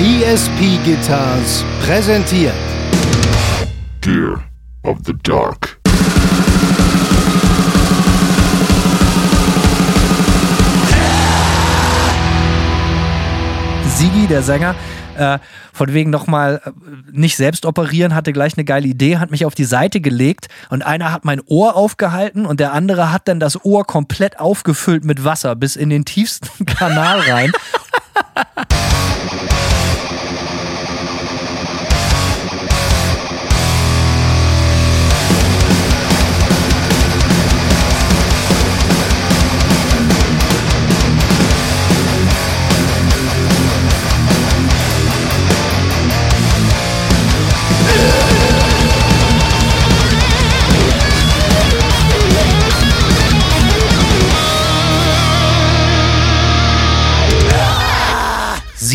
ESP Guitars präsentiert Gear of the Dark. Sigi, der Sänger, äh, von wegen nochmal äh, nicht selbst operieren, hatte gleich eine geile Idee, hat mich auf die Seite gelegt und einer hat mein Ohr aufgehalten und der andere hat dann das Ohr komplett aufgefüllt mit Wasser bis in den tiefsten Kanal rein.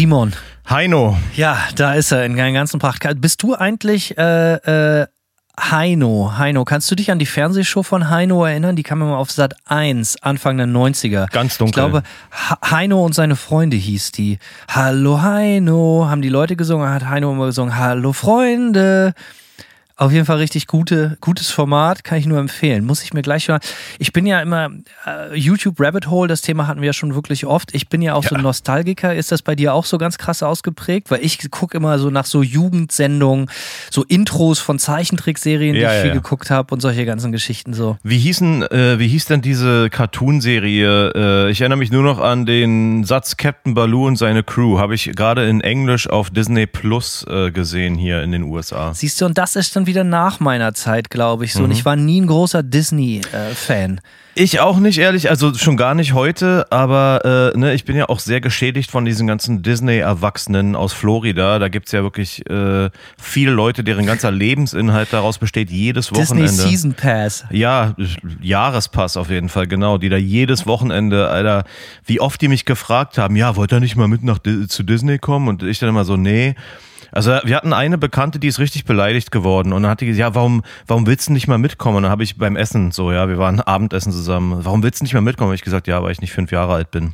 Simon. Heino. Ja, da ist er in seiner ganzen Pracht. Bist du eigentlich äh, äh, Heino? Heino, kannst du dich an die Fernsehshow von Heino erinnern? Die kam immer auf Sat 1, Anfang der 90er. Ganz dunkel. Ich glaube, Heino und seine Freunde hieß die. Hallo Heino, haben die Leute gesungen, hat Heino immer gesungen, Hallo Freunde. Auf jeden Fall richtig gute, gutes Format, kann ich nur empfehlen. Muss ich mir gleich hören. Ich bin ja immer äh, YouTube Rabbit Hole, das Thema hatten wir ja schon wirklich oft. Ich bin ja auch ja. so ein Nostalgiker. Ist das bei dir auch so ganz krass ausgeprägt? Weil ich gucke immer so nach so Jugendsendungen, so Intros von Zeichentrickserien, die ja, ich viel geguckt habe und solche ganzen Geschichten so. Wie hießen, äh, wie hieß denn diese Cartoon-Serie? Äh, ich erinnere mich nur noch an den Satz Captain Baloo und seine Crew. Habe ich gerade in Englisch auf Disney Plus äh, gesehen hier in den USA. Siehst du, und das ist dann wieder nach meiner Zeit, glaube ich. So. Mhm. Und ich war nie ein großer Disney-Fan. Äh, ich auch nicht, ehrlich, also schon gar nicht heute, aber äh, ne, ich bin ja auch sehr geschädigt von diesen ganzen Disney-Erwachsenen aus Florida. Da gibt es ja wirklich äh, viele Leute, deren ganzer Lebensinhalt daraus besteht, jedes Wochenende. Disney Season Pass. Ja, Jahrespass auf jeden Fall, genau. Die da jedes Wochenende, Alter, wie oft die mich gefragt haben, ja, wollt ihr nicht mal mit nach zu Disney kommen? Und ich dann immer so, nee. Also wir hatten eine Bekannte, die ist richtig beleidigt geworden und dann hat die gesagt, ja, warum, warum willst du nicht mal mitkommen? Und dann habe ich beim Essen so, ja, wir waren Abendessen zusammen, warum willst du nicht mal mitkommen? Hab ich gesagt, ja, weil ich nicht fünf Jahre alt bin.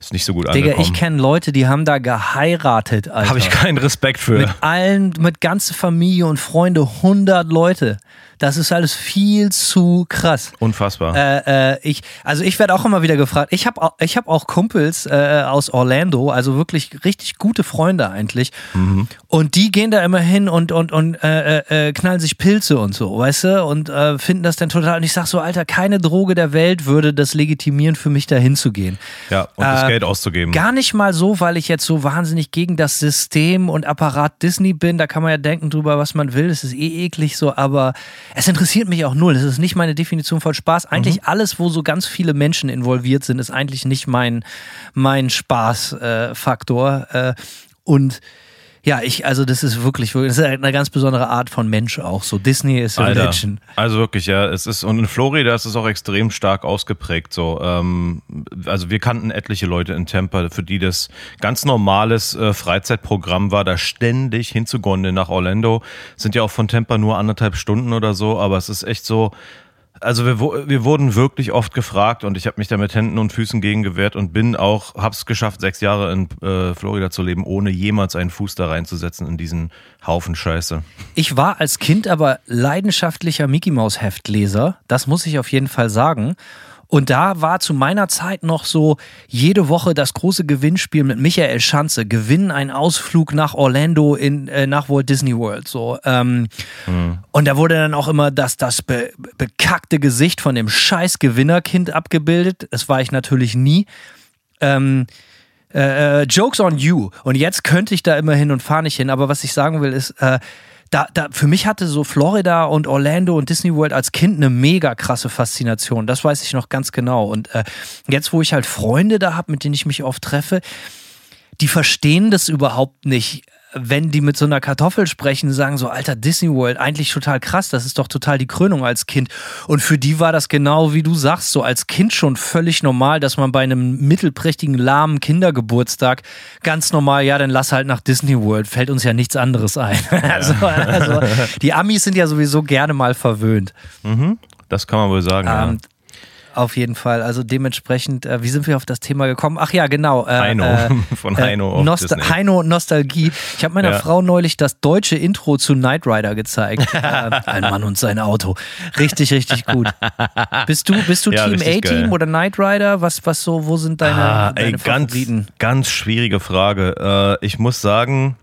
Ist nicht so gut Digga, angekommen. ich kenne Leute, die haben da geheiratet, Alter. Habe ich keinen Respekt für. Mit allen, mit ganzer Familie und Freunde, 100 Leute. Das ist alles viel zu krass. Unfassbar. Äh, äh, ich, also ich werde auch immer wieder gefragt. Ich habe ich hab auch Kumpels äh, aus Orlando, also wirklich richtig gute Freunde eigentlich. Mhm. Und die gehen da immer hin und, und, und äh, äh, äh, knallen sich Pilze und so, weißt du? Und finden das dann total. Und ich sag so, Alter, keine Droge der Welt würde das legitimieren, für mich da hinzugehen. Ja, und das Geld auszugeben. Gar nicht mal so, weil ich jetzt so wahnsinnig gegen das System und Apparat Disney bin. Da kann man ja denken drüber, was man will. Es ist eh eklig so, aber es interessiert mich auch null. Das ist nicht meine Definition von Spaß. Eigentlich mhm. alles, wo so ganz viele Menschen involviert sind, ist eigentlich nicht mein, mein Spaßfaktor. Äh, und ja, ich, also das ist wirklich, das ist eine ganz besondere Art von Mensch auch. So Disney ist Religion. Also wirklich, ja. Es ist, und in Florida ist es auch extrem stark ausgeprägt. So, ähm, also wir kannten etliche Leute in Tampa, für die das ganz normales äh, Freizeitprogramm war, da ständig hinzugondeln nach Orlando. Sind ja auch von Tampa nur anderthalb Stunden oder so, aber es ist echt so, also wir, wir wurden wirklich oft gefragt und ich habe mich da mit Händen und Füßen gegen gewehrt und bin auch, hab's geschafft, sechs Jahre in äh, Florida zu leben, ohne jemals einen Fuß da reinzusetzen in diesen Haufen Scheiße. Ich war als Kind aber leidenschaftlicher Mickey Maus Heftleser, das muss ich auf jeden Fall sagen. Und da war zu meiner Zeit noch so jede Woche das große Gewinnspiel mit Michael Schanze. Gewinnen einen Ausflug nach Orlando in, äh, nach Walt Disney World. So. Ähm, mhm. Und da wurde dann auch immer das, das be bekackte Gesicht von dem scheiß Gewinnerkind abgebildet. Das war ich natürlich nie. Ähm, äh, äh, Jokes on you. Und jetzt könnte ich da immer hin und fahre nicht hin. Aber was ich sagen will, ist, äh, da, da, für mich hatte so Florida und Orlando und Disney World als Kind eine mega krasse Faszination. Das weiß ich noch ganz genau. Und äh, jetzt, wo ich halt Freunde da habe, mit denen ich mich oft treffe, die verstehen das überhaupt nicht wenn die mit so einer Kartoffel sprechen, sagen so, alter Disney World, eigentlich total krass, das ist doch total die Krönung als Kind. Und für die war das genau wie du sagst, so als Kind schon völlig normal, dass man bei einem mittelprächtigen, lahmen Kindergeburtstag ganz normal, ja, dann lass halt nach Disney World, fällt uns ja nichts anderes ein. Also, also, die Amis sind ja sowieso gerne mal verwöhnt. Mhm, das kann man wohl sagen, ähm, ja auf jeden Fall. Also dementsprechend, äh, wie sind wir auf das Thema gekommen? Ach ja, genau. Äh, Heino, äh, von Heino auf Nostal Disney. Heino Nostalgie. Ich habe meiner Ja. Frau neulich das deutsche Intro zu Knight Rider gezeigt. äh, ein Mann und sein Auto. Richtig, richtig gut. Bist du, bist du Ja, Team A-Team oder Knight Rider? Was, was so, wo sind deine, Ah, deine ey, ganz, Favoriten? ganz schwierige Frage. Äh, ich muss sagen,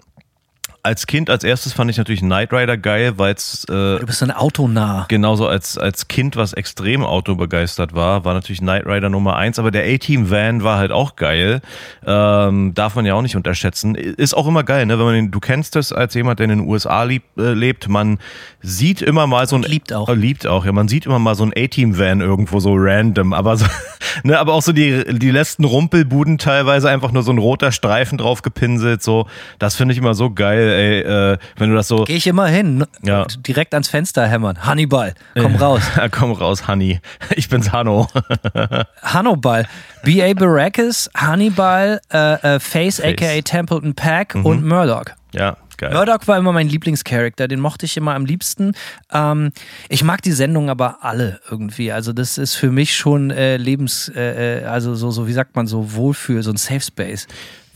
als Kind als erstes fand ich natürlich Knight Rider geil, weil es äh, Du bist ein Autonah. genauso als, als Kind, was extrem autobegeistert war, war natürlich Knight Rider Nummer eins, aber der A-Team Van war halt auch geil. Ähm, darf man ja auch nicht unterschätzen. Ist auch immer geil, ne? Wenn man den, du kennst das als jemand, der in den USA lieb, äh, lebt, man sieht immer mal so ein liebt auch. Äh, liebt auch, ja, man sieht immer mal so ein A-Team Van irgendwo so random, aber so, ne, aber auch so die die letzten Rumpelbuden teilweise einfach nur so ein roter Streifen drauf gepinselt, so. Das finde ich immer so geil, ey, äh, wenn du das so Gehe ich immer hin. Ja. Und Direkt ans Fenster hämmern. Hannibal, komm raus. Komm raus, Honey. Ich bin's Hanno. Hannibal, B.A. Baracus, Hannibal, äh, äh, Face, aka Templeton Pack Mhm. und Murdoch. Ja, geil. Murdoch war immer mein Lieblingscharakter, den mochte ich immer am liebsten. Ähm, ich mag die Sendung aber alle irgendwie. Also das ist für mich schon äh, Lebens, äh, äh, also so, so, wie sagt man, so Wohlfühl, so ein Safe Space.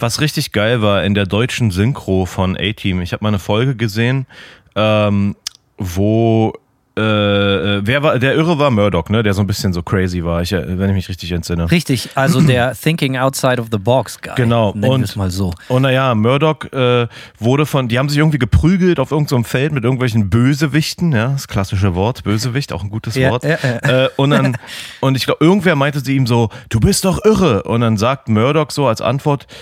Was richtig geil war in der deutschen Synchro von A-Team, ich habe mal eine Folge gesehen, ähm, wo äh, äh, wer war, der Irre war Murdoch, ne? Der so ein bisschen so crazy war, ich, äh, wenn ich mich richtig entsinne. Richtig, also der Thinking Outside of the Box Guy. Genau, und- es mal so. Und naja, Murdoch äh, wurde von, die haben sich irgendwie geprügelt auf irgendeinem Feld mit irgendwelchen Bösewichten, ja, das klassische Wort, Bösewicht, auch ein gutes Ja, Wort. ja, ja. Äh, und dann, und ich glaube, irgendwer meinte sie ihm so, du bist doch irre. Und dann sagt Murdoch so als Antwort, äh,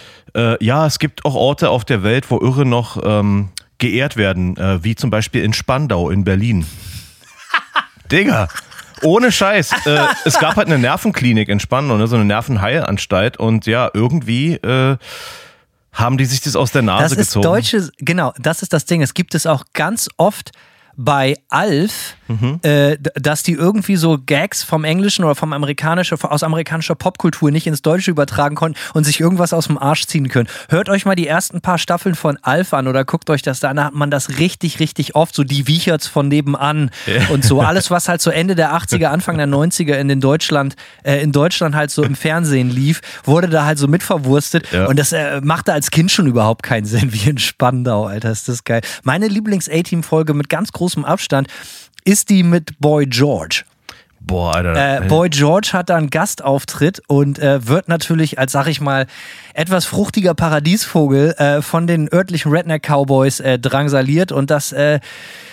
ja, es gibt auch Orte auf der Welt, wo Irre noch ähm, geehrt werden, äh, wie zum Beispiel in Spandau in Berlin. Digga. Ohne Scheiß. Äh, es gab halt eine Nervenklinik in Spandau, ne, so eine Nervenheilanstalt. Und ja, irgendwie äh, haben die sich das aus der Nase Das ist gezogen. deutsche, genau, das ist das Ding. Es gibt es auch ganz oft bei Alf, Mhm. äh, dass die irgendwie so Gags vom Englischen oder vom amerikanischen, aus amerikanischer Popkultur nicht ins Deutsche übertragen konnten und sich irgendwas aus dem Arsch ziehen können. Hört euch mal die ersten paar Staffeln von Alf an oder guckt euch das da an, da hat man das richtig, richtig oft, so die Wiecherts von nebenan und so. Alles, was halt so Ende der 80er, Anfang der 90er in den Deutschland, äh, in Deutschland halt so im Fernsehen lief, wurde da halt so mitverwurstet Ja. und das äh, machte als Kind schon überhaupt keinen Sinn, wie in Spandau, Alter, ist das geil. Meine Lieblings-A-Team-Folge mit ganz großem Abstand ist die mit Boy George. Boah, Alter. Äh, Boy George hat da einen Gastauftritt und äh, wird natürlich als, sag ich mal, etwas fruchtiger Paradiesvogel äh, von den örtlichen Redneck-Cowboys äh, drangsaliert und das äh,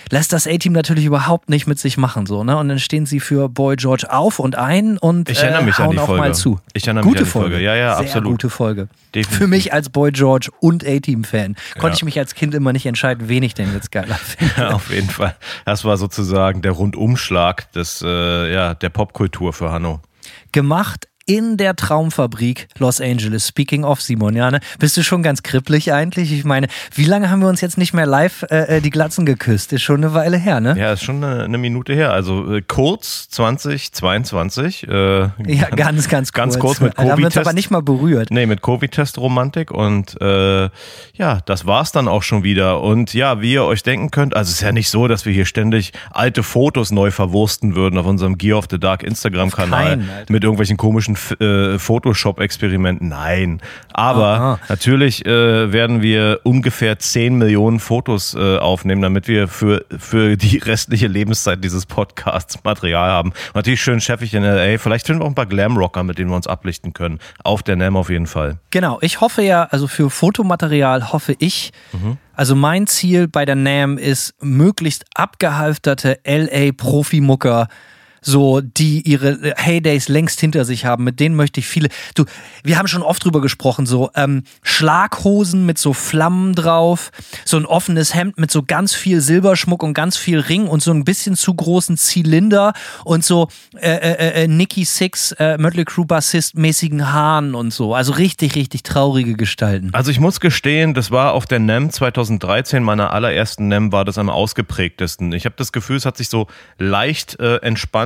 lässt das A-Team natürlich überhaupt nicht mit sich machen. So, ne? Und dann stehen sie für Boy George auf und ein und Ich erinnere äh, mich an hauen die auch Folge. mal zu. Ich erinnere mich gute an die Folge. Folge. Ja, ja, Sehr absolut. gute Folge. Definitiv. Für mich als Boy George und A-Team-Fan konnte Ja. ich mich als Kind immer nicht entscheiden, wen ich denn jetzt geiler finde. Ja, auf jeden Fall. Das war sozusagen der Rundumschlag des, äh, ja, der Popkultur für Hanno. gemacht in der Traumfabrik Los Angeles. Speaking of Simon, ja, ne? Bist du schon ganz kribbelig eigentlich? Ich meine, wie lange haben wir uns jetzt nicht mehr live äh, die Glatzen geküsst? Ist schon eine Weile her, ne? Ja, ist schon eine, eine Minute her. Also äh, kurz 2022. Äh, Ja, ganz, ganz kurz. Ganz kurz mit Da haben wir uns Covid-Test. aber nicht mal berührt. Nee, mit Covid-Test-Romantik und äh, ja, das war's dann auch schon wieder. Und ja, wie ihr euch denken könnt, also es ist ja nicht so, dass wir hier ständig alte Fotos neu verwursten würden auf unserem Gear of the Dark Instagram-Kanal mit irgendwelchen komischen äh, Photoshop-Experimenten. Nein. Aber Aha. natürlich äh, werden wir ungefähr 10 Millionen Fotos äh, aufnehmen, damit wir für, für die restliche Lebenszeit dieses Podcasts Material haben. Und natürlich schön chefig in LA. Vielleicht finden wir auch ein paar Glamrocker, mit denen wir uns ablichten können. Auf der NAM auf jeden Fall. Genau, ich hoffe ja, also für Fotomaterial hoffe ich, also mein Ziel bei der NAM ist, möglichst abgehalfterte LA-Profimucker so, die ihre Heydays längst hinter sich haben, mit denen möchte ich viele. Du, wir haben schon oft drüber gesprochen, so ähm, Schlaghosen mit so Flammen drauf, so ein offenes Hemd mit so ganz viel Silberschmuck und ganz viel Ring und so ein bisschen zu großen Zylinder und so äh, äh, äh, Nicky Six, äh, Mötley Crüe Bassist mäßigen Haaren und so. Also richtig, richtig traurige Gestalten. Also ich muss gestehen, das war auf der NEM 2013, meiner allerersten NEM, war das am ausgeprägtesten. Ich habe das Gefühl, es hat sich so leicht äh,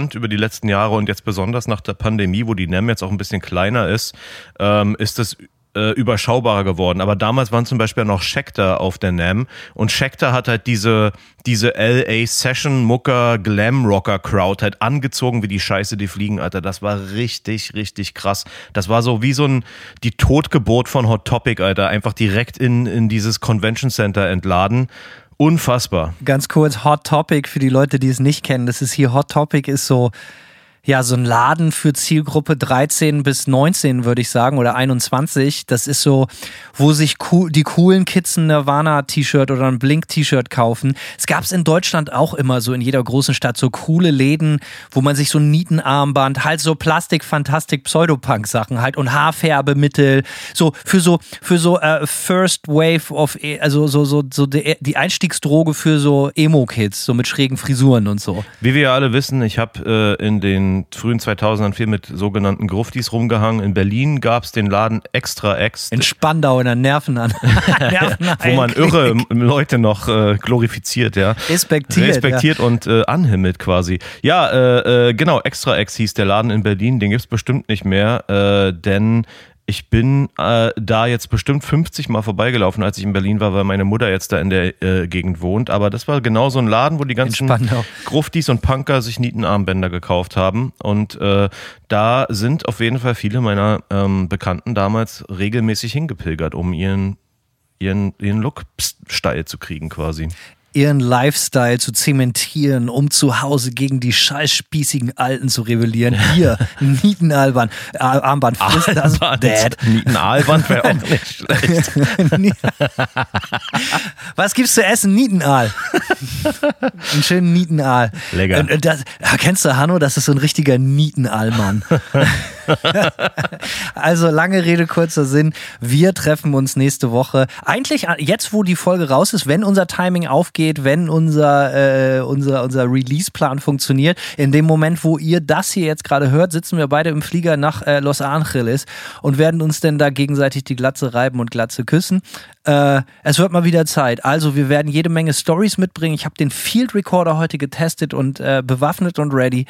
entspannt über die letzten Jahre und jetzt besonders nach der Pandemie, wo die NEM jetzt auch ein bisschen kleiner ist, ähm, ist es äh, überschaubarer geworden. Aber damals waren zum Beispiel noch Schecter auf der NAM und Schecter hat halt diese, diese LA Session Mucker Glam Rocker Crowd halt angezogen wie die Scheiße, die fliegen, Alter. Das war richtig, richtig krass. Das war so wie so ein, die Totgeburt von Hot Topic, Alter. Einfach direkt in, in dieses Convention Center entladen. Unfassbar. Ganz kurz, Hot Topic für die Leute, die es nicht kennen. Das ist hier, Hot Topic ist so, ja, so ein Laden für Zielgruppe 13 bis 19, würde ich sagen, oder 21. Das ist so, wo sich cool, die coolen Kids ein Nirvana-T-Shirt oder ein Blink-T-Shirt kaufen. Es gab es in Deutschland auch immer so in jeder großen Stadt so coole Läden, wo man sich so ein Nietenarmband, halt so Plastik, Fantastik, Pseudopunk-Sachen halt und Haarfärbemittel, so für so, für so äh, First Wave of, e, also so, so, so die, Einstiegsdroge für so Emo-Kids, so mit schrägen Frisuren und so. Wie wir alle wissen, ich habe äh, in den frühen 2000ern viel mit sogenannten Gruftis rumgehangen. In Berlin gab es den Laden Extra Ex. In Spandau in der Nerven an. Wo man irre Leute noch äh, glorifiziert, ja. Respektiert. Respektiert ja. und äh, anhimmelt quasi. Ja, äh, äh genau, Extra Ex hieß der Laden in Berlin. Den gibt es bestimmt nicht mehr, äh, denn ich bin äh, da jetzt bestimmt 50 Mal vorbeigelaufen, als ich in Berlin war, weil meine Mutter jetzt da in der äh, Gegend wohnt. Aber das war genau so ein Laden, wo die ganzen Gruftis und Punker sich Nietenarmbänder gekauft haben. Und äh, da sind auf jeden Fall viele meiner ähm, Bekannten damals regelmäßig hingepilgert, um ihren, ihren, ihren Look steil zu kriegen quasi ihren Lifestyle zu zementieren, um zu Hause gegen die scheißspießigen Alten zu rebellieren. Hier, Nietenalbern, äh, Armband frisst das Dad. Nietenalband wäre auch nicht schlecht. Was gibt's zu essen? Nietenaal. Einen schönen Nietenaal. Lecker. Das, kennst du Hanno? Das ist so ein richtiger Nietenaalmann. also lange Rede, kurzer Sinn. Wir treffen uns nächste Woche. Eigentlich jetzt, wo die Folge raus ist, wenn unser Timing aufgeht, wenn unser, äh, unser, unser Release-Plan funktioniert. In dem Moment, wo ihr das hier jetzt gerade hört, sitzen wir beide im Flieger nach äh, Los Angeles und werden uns denn da gegenseitig die Glatze reiben und Glatze küssen. Äh, es wird mal wieder Zeit. Also wir werden jede Menge Stories mitbringen. Ich habe den Field Recorder heute getestet und äh, bewaffnet und ready.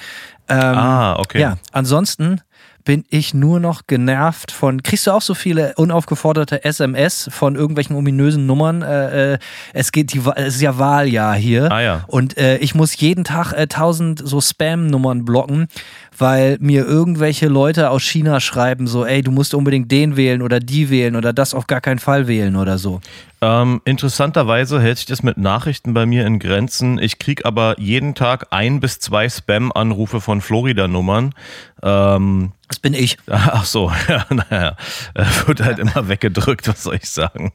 Ähm, ah, okay. Ja, ansonsten bin ich nur noch genervt von. Kriegst du auch so viele unaufgeforderte SMS von irgendwelchen ominösen Nummern? Äh, äh, es geht die, es ist ja Wahljahr hier. Ah, ja. Und äh, ich muss jeden Tag äh, tausend so Spam-Nummern blocken, weil mir irgendwelche Leute aus China schreiben, so, ey, du musst unbedingt den wählen oder die wählen oder das auf gar keinen Fall wählen oder so. Ähm, interessanterweise hält sich das mit Nachrichten bei mir in Grenzen. Ich kriege aber jeden Tag ein bis zwei Spam-Anrufe von Florida-Nummern. Ähm, das bin ich. Ach so, ja, naja, wird halt immer weggedrückt, was soll ich sagen.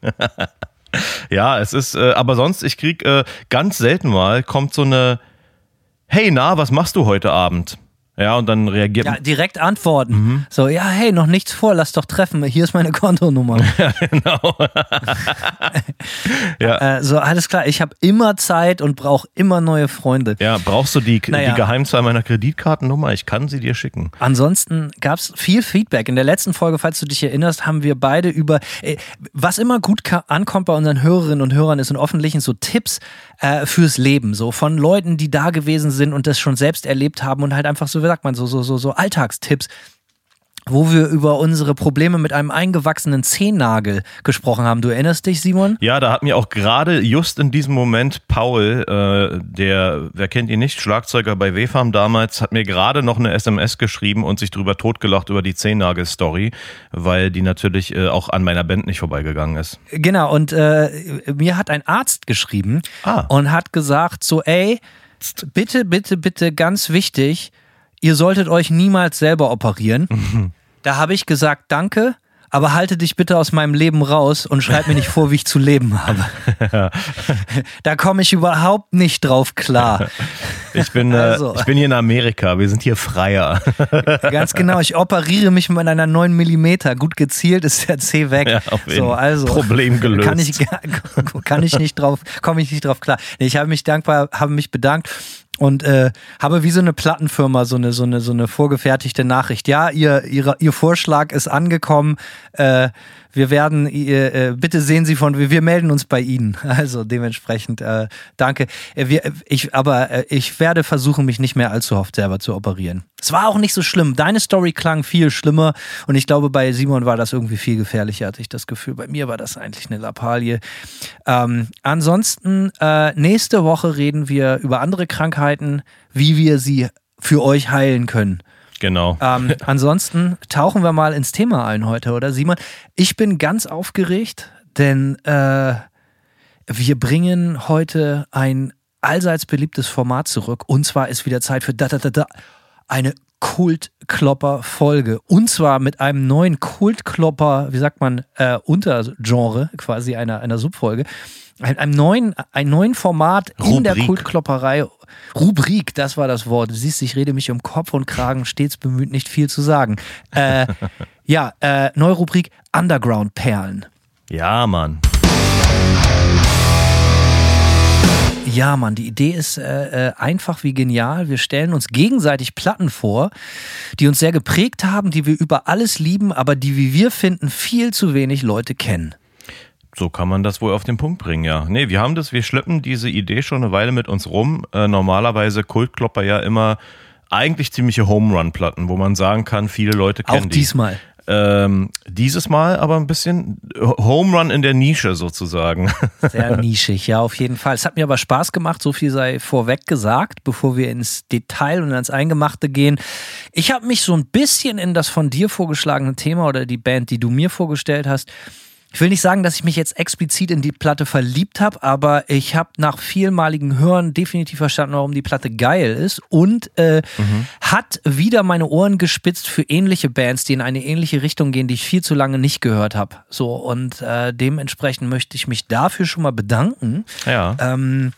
ja, es ist, äh, aber sonst, ich krieg äh, ganz selten mal, kommt so eine, hey, na, was machst du heute Abend? Ja, und dann reagiert Ja, direkt antworten. Mhm. So, ja, hey, noch nichts vor, lass doch treffen. Hier ist meine Kontonummer. ja, genau. ja. Äh, so, alles klar, ich habe immer Zeit und brauche immer neue Freunde. Ja, brauchst du die, naja. die Geheimzahl meiner Kreditkartennummer? Ich kann sie dir schicken. Ansonsten gab es viel Feedback. In der letzten Folge, falls du dich erinnerst, haben wir beide über, äh, was immer gut ankommt bei unseren Hörerinnen und Hörern ist und offensichtlich so Tipps äh, fürs Leben. So von Leuten, die da gewesen sind und das schon selbst erlebt haben und halt einfach so sagt man, so, so, so, so Alltagstipps wo wir über unsere Probleme mit einem eingewachsenen Zehennagel gesprochen haben. Du erinnerst dich, Simon? Ja, da hat mir auch gerade just in diesem Moment Paul, äh, der, wer kennt ihn nicht, Schlagzeuger bei WFAM damals, hat mir gerade noch eine SMS geschrieben und sich drüber totgelacht über die Zehennagel-Story, weil die natürlich äh, auch an meiner Band nicht vorbeigegangen ist. Genau, und äh, mir hat ein Arzt geschrieben ah. und hat gesagt so, ey, bitte, bitte, bitte, ganz wichtig, ihr solltet euch niemals selber operieren. Mhm. Da habe ich gesagt, danke, aber halte dich bitte aus meinem Leben raus und schreib mir nicht vor, wie ich zu leben habe. da komme ich überhaupt nicht drauf klar. Ich bin, äh, also. ich bin hier in Amerika, wir sind hier freier. Ganz genau, ich operiere mich mit einer 9 mm. Gut gezielt ist der C weg. Ja, so, also, Problem gelöst. Kann ich, kann ich nicht drauf, komme ich nicht drauf klar. Ich habe mich dankbar, habe mich bedankt und äh, habe wie so eine Plattenfirma so eine so eine so eine vorgefertigte Nachricht. Ja, ihr ihr, ihr Vorschlag ist angekommen. Äh, wir werden, äh, bitte sehen Sie von, wir, melden uns bei Ihnen. Also dementsprechend, äh, danke. Äh, wir, ich, aber äh, ich werde versuchen, mich nicht mehr allzu oft selber zu operieren. Es war auch nicht so schlimm. Deine Story klang viel schlimmer und ich glaube, bei Simon war das irgendwie viel gefährlicher, hatte ich das Gefühl. Bei mir war das eigentlich eine Lappalie. Ähm, ansonsten, äh, nächste Woche reden wir über andere Krankheiten, wie wir sie für euch heilen können. Genau. Ähm, ansonsten tauchen wir mal ins Thema ein heute, oder Simon? Ich bin ganz aufgeregt, denn äh, wir bringen heute ein allseits beliebtes Format zurück. Und zwar ist wieder Zeit für da, da, da, da, eine Kultklopper-Folge. Und zwar mit einem neuen Kultklopper, wie sagt man, äh, Untergenre, quasi einer, einer Subfolge. Ein, einem neuen, ein neuen Format in Rubrik. der Kultklopperei. Rubrik, das war das Wort. Du siehst, ich rede mich um Kopf und Kragen, stets bemüht, nicht viel zu sagen. Äh, ja, äh, neue Rubrik Underground-Perlen. Ja, Mann. Ja, Mann, die Idee ist äh, äh, einfach wie genial. Wir stellen uns gegenseitig Platten vor, die uns sehr geprägt haben, die wir über alles lieben, aber die, wie wir finden, viel zu wenig Leute kennen. So kann man das wohl auf den Punkt bringen, ja. Nee, wir haben das, wir schleppen diese Idee schon eine Weile mit uns rum. Äh, normalerweise Kultklopper ja immer eigentlich ziemliche Home Run Platten, wo man sagen kann, viele Leute kennen Auch diesmal. die. Ähm, dieses Mal aber ein bisschen Home Run in der Nische sozusagen. Sehr nischig, ja, auf jeden Fall. Es hat mir aber Spaß gemacht, so viel sei vorweg gesagt, bevor wir ins Detail und ans Eingemachte gehen. Ich habe mich so ein bisschen in das von dir vorgeschlagene Thema oder die Band, die du mir vorgestellt hast, ich will nicht sagen, dass ich mich jetzt explizit in die Platte verliebt habe, aber ich habe nach vielmaligen Hören definitiv verstanden, warum die Platte geil ist und äh, mhm. hat wieder meine Ohren gespitzt für ähnliche Bands, die in eine ähnliche Richtung gehen, die ich viel zu lange nicht gehört habe. So und äh, dementsprechend möchte ich mich dafür schon mal bedanken. Ja. Ähm,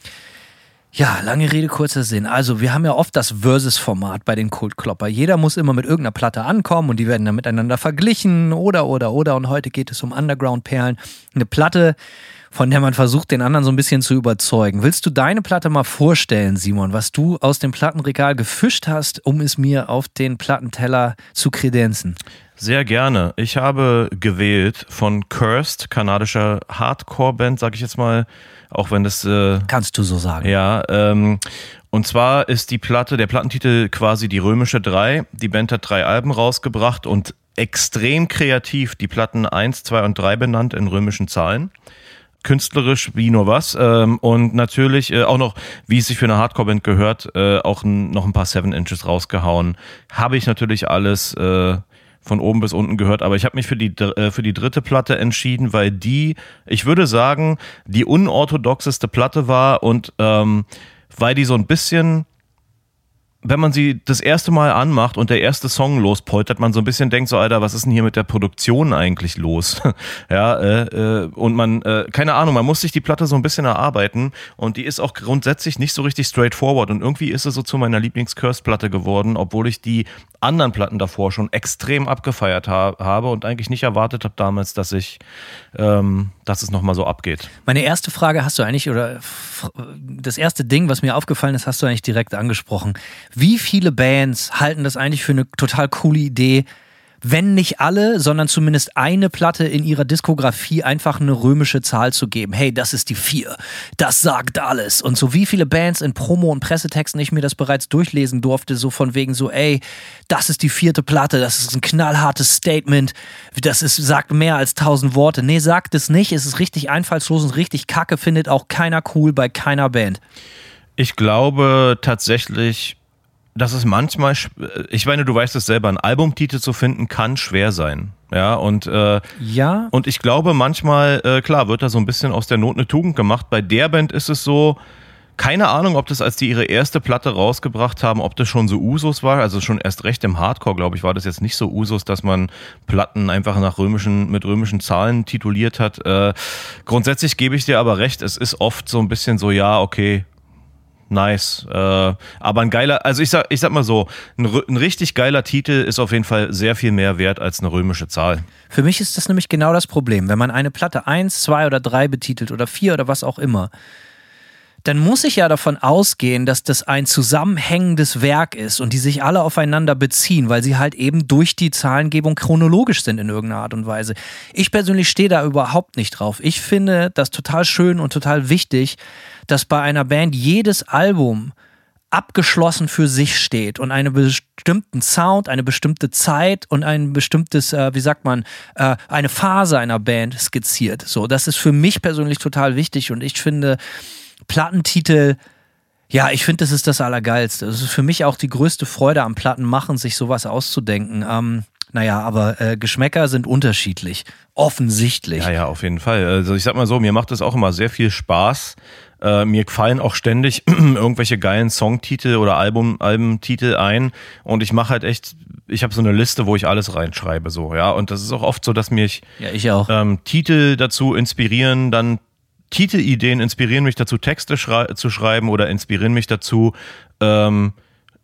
ja, lange Rede, kurzer Sinn. Also, wir haben ja oft das Versus-Format bei den Kultklopper. Jeder muss immer mit irgendeiner Platte ankommen und die werden dann miteinander verglichen oder, oder, oder. Und heute geht es um Underground-Perlen. Eine Platte, von der man versucht, den anderen so ein bisschen zu überzeugen. Willst du deine Platte mal vorstellen, Simon, was du aus dem Plattenregal gefischt hast, um es mir auf den Plattenteller zu kredenzen? Sehr gerne. Ich habe gewählt von Cursed, kanadischer Hardcore-Band, sag ich jetzt mal, auch wenn das. Äh, Kannst du so sagen. Ja, ähm, und zwar ist die Platte, der Plattentitel quasi die römische 3. Die Band hat drei Alben rausgebracht und extrem kreativ die Platten 1, 2 und 3 benannt in römischen Zahlen. Künstlerisch wie nur was. Ähm, und natürlich äh, auch noch, wie es sich für eine Hardcore-Band gehört, äh, auch noch ein paar Seven Inches rausgehauen. Habe ich natürlich alles äh, von oben bis unten gehört, aber ich habe mich für die, äh, für die dritte Platte entschieden, weil die, ich würde sagen, die unorthodoxeste Platte war und ähm, weil die so ein bisschen wenn man sie das erste Mal anmacht und der erste Song lospoltert, man so ein bisschen denkt so, Alter, was ist denn hier mit der Produktion eigentlich los? ja, äh, äh, und man, äh, keine Ahnung, man muss sich die Platte so ein bisschen erarbeiten und die ist auch grundsätzlich nicht so richtig straightforward und irgendwie ist sie so zu meiner Lieblings-Curse-Platte geworden, obwohl ich die anderen Platten davor schon extrem abgefeiert ha habe und eigentlich nicht erwartet habe damals, dass ich, ähm, dass es nochmal so abgeht. Meine erste Frage hast du eigentlich, oder das erste Ding, was mir aufgefallen ist, hast du eigentlich direkt angesprochen. Wie viele Bands halten das eigentlich für eine total coole Idee, wenn nicht alle, sondern zumindest eine Platte in ihrer Diskografie einfach eine römische Zahl zu geben. Hey, das ist die vier. Das sagt alles. Und so wie viele Bands in Promo- und Pressetexten ich mir das bereits durchlesen durfte, so von wegen so, ey, das ist die vierte Platte, das ist ein knallhartes Statement, das ist, sagt mehr als tausend Worte. Nee, sagt es nicht. Es ist richtig einfallslos und richtig kacke, findet auch keiner cool bei keiner Band. Ich glaube tatsächlich, dass es manchmal, ich meine, du weißt es selber, einen Albumtitel zu finden kann schwer sein. Ja, und, äh, ja. und ich glaube, manchmal, äh, klar, wird da so ein bisschen aus der Not eine Tugend gemacht. Bei der Band ist es so, keine Ahnung, ob das, als die ihre erste Platte rausgebracht haben, ob das schon so Usus war. Also schon erst recht im Hardcore, glaube ich, war das jetzt nicht so Usus, dass man Platten einfach nach römischen, mit römischen Zahlen tituliert hat. Äh, grundsätzlich gebe ich dir aber recht, es ist oft so ein bisschen so, ja, okay, nice. Äh, aber ein geiler, also ich sag, ich sag mal so, ein, ein, richtig geiler Titel ist auf jeden Fall sehr viel mehr wert als eine römische Zahl. Für mich ist das nämlich genau das Problem. Wenn man eine Platte 1, 2 oder 3 betitelt oder 4 oder was auch immer, dann muss ich ja davon ausgehen, dass das ein zusammenhängendes Werk ist und die sich alle aufeinander beziehen, weil sie halt eben durch die Zahlengebung chronologisch sind in irgendeiner Art und Weise. Ich persönlich stehe da überhaupt nicht drauf. Ich finde das total schön und total wichtig, dass bei einer Band jedes Album abgeschlossen für sich steht und einen bestimmten Sound, eine bestimmte Zeit und ein bestimmtes, äh, wie sagt man, äh, eine Phase einer Band skizziert. So, das ist für mich persönlich total wichtig und ich finde Plattentitel, ja, ich finde, das ist das Allergeilste. Das ist für mich auch die größte Freude am Plattenmachen, sich sowas auszudenken. Ähm, naja, aber äh, Geschmäcker sind unterschiedlich. Offensichtlich. Ja, ja, auf jeden Fall. Also ich sag mal so, mir macht es auch immer sehr viel Spaß, äh, mir fallen auch ständig irgendwelche geilen Songtitel oder Album, Albumtitel ein und ich mache halt echt, ich habe so eine Liste, wo ich alles reinschreibe, so, ja. Und das ist auch oft so, dass mich ja, ich auch. Ähm, Titel dazu inspirieren, dann Titelideen inspirieren mich dazu, Texte schrei zu schreiben oder inspirieren mich dazu, ähm,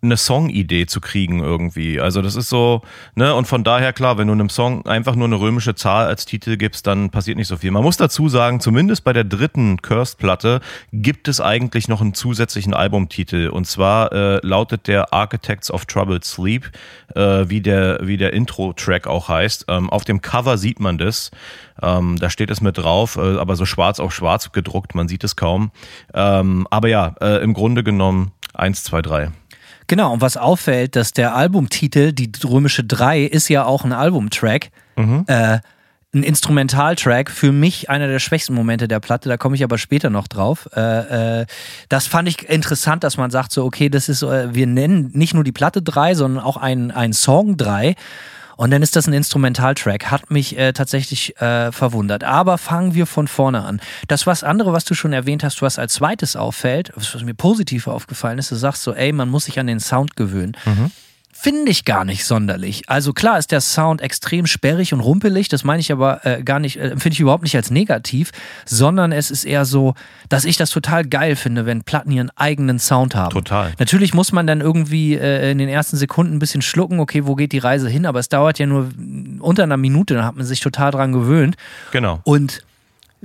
eine Songidee zu kriegen irgendwie. Also das ist so, ne, und von daher klar, wenn du einem Song einfach nur eine römische Zahl als Titel gibst, dann passiert nicht so viel. Man muss dazu sagen, zumindest bei der dritten Cursed-Platte gibt es eigentlich noch einen zusätzlichen Albumtitel und zwar äh, lautet der Architects of Troubled Sleep, äh, wie der, wie der Intro-Track auch heißt. Ähm, auf dem Cover sieht man das. Ähm, da steht es mit drauf, äh, aber so schwarz auf schwarz gedruckt, man sieht es kaum. Ähm, aber ja, äh, im Grunde genommen eins, zwei, drei. Genau, und was auffällt, dass der Albumtitel, die römische 3, ist ja auch ein Albumtrack. Mhm. Äh, ein Instrumentaltrack, für mich einer der schwächsten Momente der Platte, da komme ich aber später noch drauf. Äh, äh, das fand ich interessant, dass man sagt so, okay, das ist, äh, wir nennen nicht nur die Platte 3, sondern auch einen Song 3. Und dann ist das ein Instrumentaltrack. Hat mich äh, tatsächlich äh, verwundert. Aber fangen wir von vorne an. Das was andere, was du schon erwähnt hast, was als zweites auffällt, was mir positiv aufgefallen ist, du sagst so, ey, man muss sich an den Sound gewöhnen. Mhm finde ich gar nicht sonderlich. Also klar ist der Sound extrem sperrig und rumpelig, das meine ich aber äh, gar nicht, äh, empfinde ich überhaupt nicht als negativ, sondern es ist eher so, dass ich das total geil finde, wenn Platten ihren eigenen Sound haben. Total. Natürlich muss man dann irgendwie äh, in den ersten Sekunden ein bisschen schlucken, okay, wo geht die Reise hin, aber es dauert ja nur unter einer Minute, dann hat man sich total dran gewöhnt. Genau. Und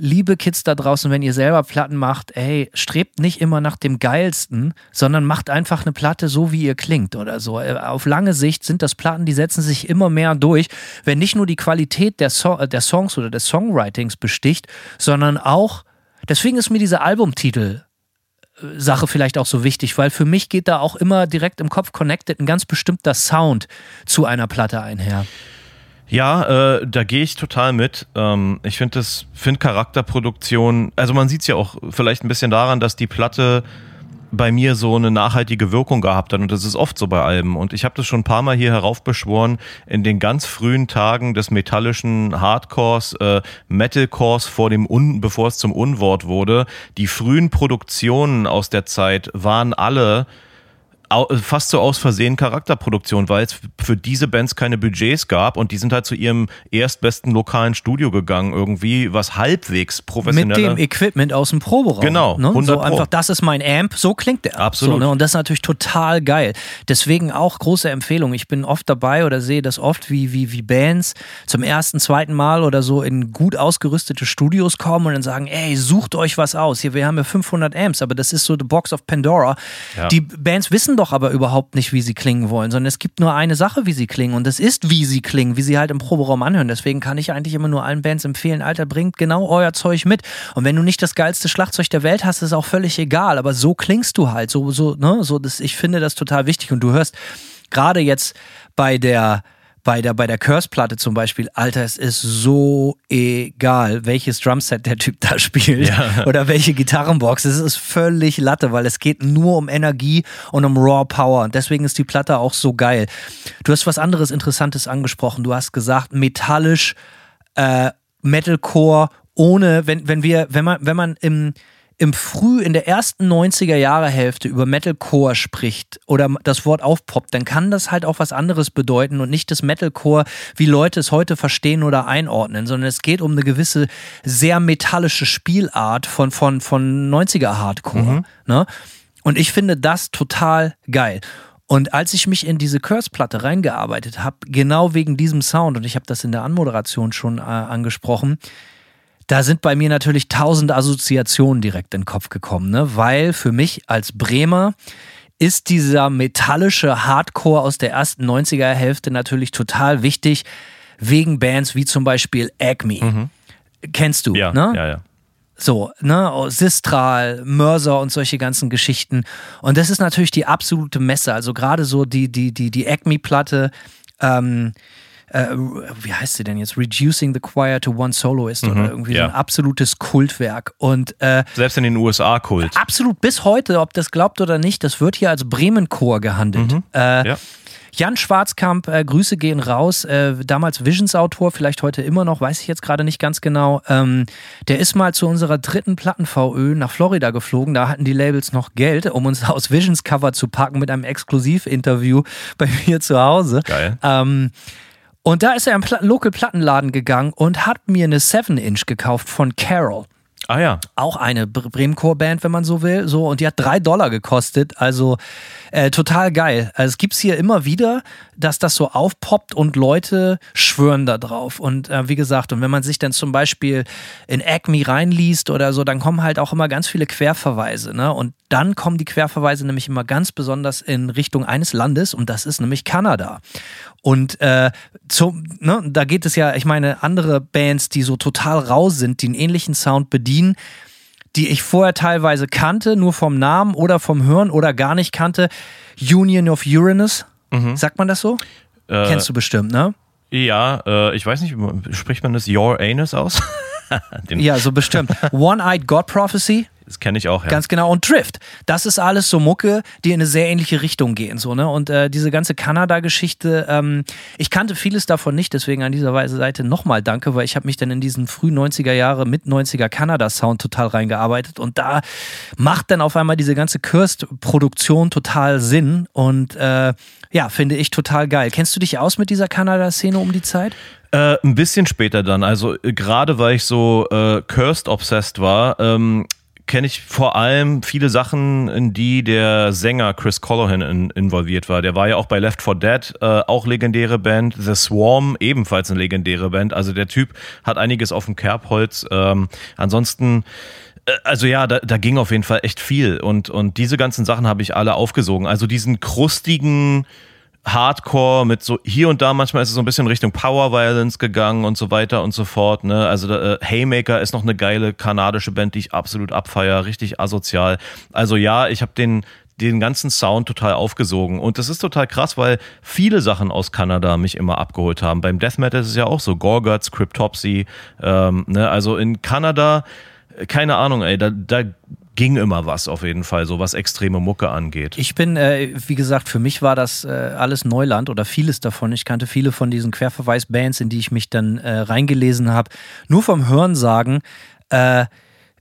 liebe Kids da draußen, wenn ihr selber Platten macht, ey, strebt nicht immer nach dem geilsten, sondern macht einfach eine Platte so, wie ihr klingt oder so. Äh, auf lange Sicht sind das Platten, die setzen sich immer mehr durch, wenn nicht nur die Qualität der, so äh, der Songs oder des Songwritings besticht, sondern auch, deswegen ist mir diese Albumtitel äh, Sache vielleicht auch so wichtig, weil für mich geht da auch immer direkt im Kopf connected ein ganz bestimmter Sound zu einer Platte einher. Ja, äh, da gehe ich total mit. Ähm, ich finde das, finde Charakterproduktion, also man sieht es ja auch vielleicht ein bisschen daran, dass die Platte bei mir so eine nachhaltige Wirkung gehabt hat. Und das ist oft so bei Alben. Und ich habe das schon ein paar Mal hier heraufbeschworen. In den ganz frühen Tagen des metallischen Hardcores, äh, Metalcores vor dem Un bevor es zum Unwort wurde, die frühen Produktionen aus der Zeit waren alle fast so aus Versehen Charakterproduktion, weil es für diese Bands keine Budgets gab und die sind halt zu ihrem erstbesten lokalen Studio gegangen, irgendwie, was halbwegs professionell. Mit dem Equipment aus dem Proberaum. Genau. Ne? So Pro. einfach, das ist mein Amp, so klingt der. Absolut. So, ne? Und das ist natürlich total geil. Deswegen auch große Empfehlung. Ich bin oft dabei oder sehe das oft, wie, wie, wie Bands zum ersten, zweiten Mal oder so in gut ausgerüstete Studios kommen und dann sagen, ey, sucht euch was aus. Hier, wir haben ja 500 Amps, aber das ist so the Box of Pandora. Ja. Die Bands wissen doch aber überhaupt nicht, wie sie klingen wollen, sondern es gibt nur eine Sache, wie sie klingen und das ist, wie sie klingen, wie sie halt im Proberaum anhören. Deswegen kann ich eigentlich immer nur allen Bands empfehlen, Alter, bringt genau euer Zeug mit. Und wenn du nicht das geilste Schlagzeug der Welt hast, ist auch völlig egal, aber so klingst du halt, so, so, ne, so, das, ich finde das total wichtig und du hörst gerade jetzt bei der, bei der, bei der Curse-Platte zum Beispiel, Alter, es ist so egal, welches Drumset der Typ da spielt ja. oder welche Gitarrenbox. Es ist völlig Latte, weil es geht nur um Energie und um Raw Power. Und deswegen ist die Platte auch so geil. Du hast was anderes Interessantes angesprochen. Du hast gesagt, metallisch, äh, Metalcore, ohne, wenn, wenn wir, wenn man, wenn man im, im Früh, in der ersten 90er Jahre Hälfte über Metalcore spricht oder das Wort aufpoppt, dann kann das halt auch was anderes bedeuten und nicht das Metalcore, wie Leute es heute verstehen oder einordnen, sondern es geht um eine gewisse sehr metallische Spielart von, von, von 90er Hardcore. Mhm. Ne? Und ich finde das total geil. Und als ich mich in diese Curse-Platte reingearbeitet habe, genau wegen diesem Sound, und ich habe das in der Anmoderation schon äh, angesprochen, da sind bei mir natürlich tausend Assoziationen direkt in den Kopf gekommen, ne? weil für mich als Bremer ist dieser metallische Hardcore aus der ersten 90er Hälfte natürlich total wichtig, wegen Bands wie zum Beispiel Acme. Kennst du, Ja, ne? ja, ja. So, ne, oh, Sistral, Mörser und solche ganzen Geschichten. Und das ist natürlich die absolute Messe. Also gerade so die, die, die, die Acme-Platte, ähm, äh, wie heißt sie denn jetzt? Reducing the Choir to One Soloist oder irgendwie so ja. ein absolutes Kultwerk. Und äh, Selbst in den USA Kult. absolut bis heute, ob das glaubt oder nicht, das wird hier als Bremen-Chor gehandelt. Äh, Ja. Jan Schwarzkamp, äh, Grüße gehen raus, äh, damals Visions-Autor, vielleicht heute immer noch, weiß ich jetzt gerade nicht ganz genau. Ähm, der ist mal zu unserer dritten Platten-VÖ nach Florida geflogen. Da hatten die Labels noch Geld, um uns aus Visions-Cover zu packen mit einem Exklusivinterview bei mir zu Hause. Geil. Ähm, und da ist er im Pla Local Plattenladen gegangen und hat mir eine 7-Inch gekauft von Carol Ah ja. auch eine Bre- Bremen-Core-Band, wenn man so will. So, und die hat drei Dollar gekostet. Also äh, total geil. Also es gibt es hier immer wieder, dass das so aufpoppt und Leute schwören da drauf. Und äh, wie gesagt, und wenn man sich dann zum Beispiel in Acme reinliest oder so, dann kommen halt auch immer ganz viele Querverweise. Ne? Und dann kommen die Querverweise nämlich immer ganz besonders in Richtung eines Landes und das ist nämlich Kanada. Und äh, zum, ne, da geht es ja, ich meine, andere Bands, die so total rau sind, die einen ähnlichen Sound bedienen, die ich vorher teilweise kannte, nur vom Namen oder vom Hören oder gar nicht kannte. Union of Uranus, sagt man das so? Äh, Kennst du bestimmt, ne? Ja, äh, ich weiß nicht, spricht man das Your Anus aus? Ja, so bestimmt. One-Eyed God Prophecy, Das kenne ich auch, ja. Ganz genau. Und Drift. Das ist alles so Mucke, die in eine sehr ähnliche Richtung gehen. So, ne? Und äh, diese ganze Kanada-Geschichte, ähm, ich kannte vieles davon nicht, deswegen an dieser Weise Seite nochmal danke, weil ich habe mich dann in diesen früh 90er Jahre, mit 90er Kanada-Sound total reingearbeitet und da macht dann auf einmal diese ganze Kirst-Produktion total Sinn und äh, ja, finde ich total geil. Kennst du dich aus mit dieser Kanada-Szene um die Zeit? Äh, ein bisschen später dann. Also äh, gerade weil ich so äh, Cursed obsessed war, ähm, kenne ich vor allem viele Sachen, in die der Sänger Chris Colohan in, involviert war. Der war ja auch bei Left 4 Dead, äh, auch legendäre Band. The Swarm, ebenfalls eine legendäre Band. Also der Typ hat einiges auf dem Kerbholz. Ähm, ansonsten äh, also ja, da, da ging auf jeden Fall echt viel und, und diese ganzen Sachen habe ich alle aufgesogen. Also diesen krustigen Hardcore mit so hier und da manchmal ist es so ein bisschen Richtung Power Violence gegangen und so weiter und so fort. Ne? Also äh, Haymaker ist noch eine geile kanadische Band, die ich absolut abfeier, richtig asozial. Also ja, ich habe den den ganzen Sound total aufgesogen und das ist total krass, weil viele Sachen aus Kanada mich immer abgeholt haben. Beim Death Metal ist es ja auch so, Gorguts, Cryptopsy, ähm, ne? also in Kanada keine Ahnung, ey, da, da ging immer was auf jeden Fall, so was extreme Mucke angeht. Ich bin, äh, wie gesagt, für mich war das äh, alles Neuland oder vieles davon. Ich kannte viele von diesen Querverweis-Bands, in die ich mich dann äh, reingelesen habe, nur vom Hörensagen. Äh,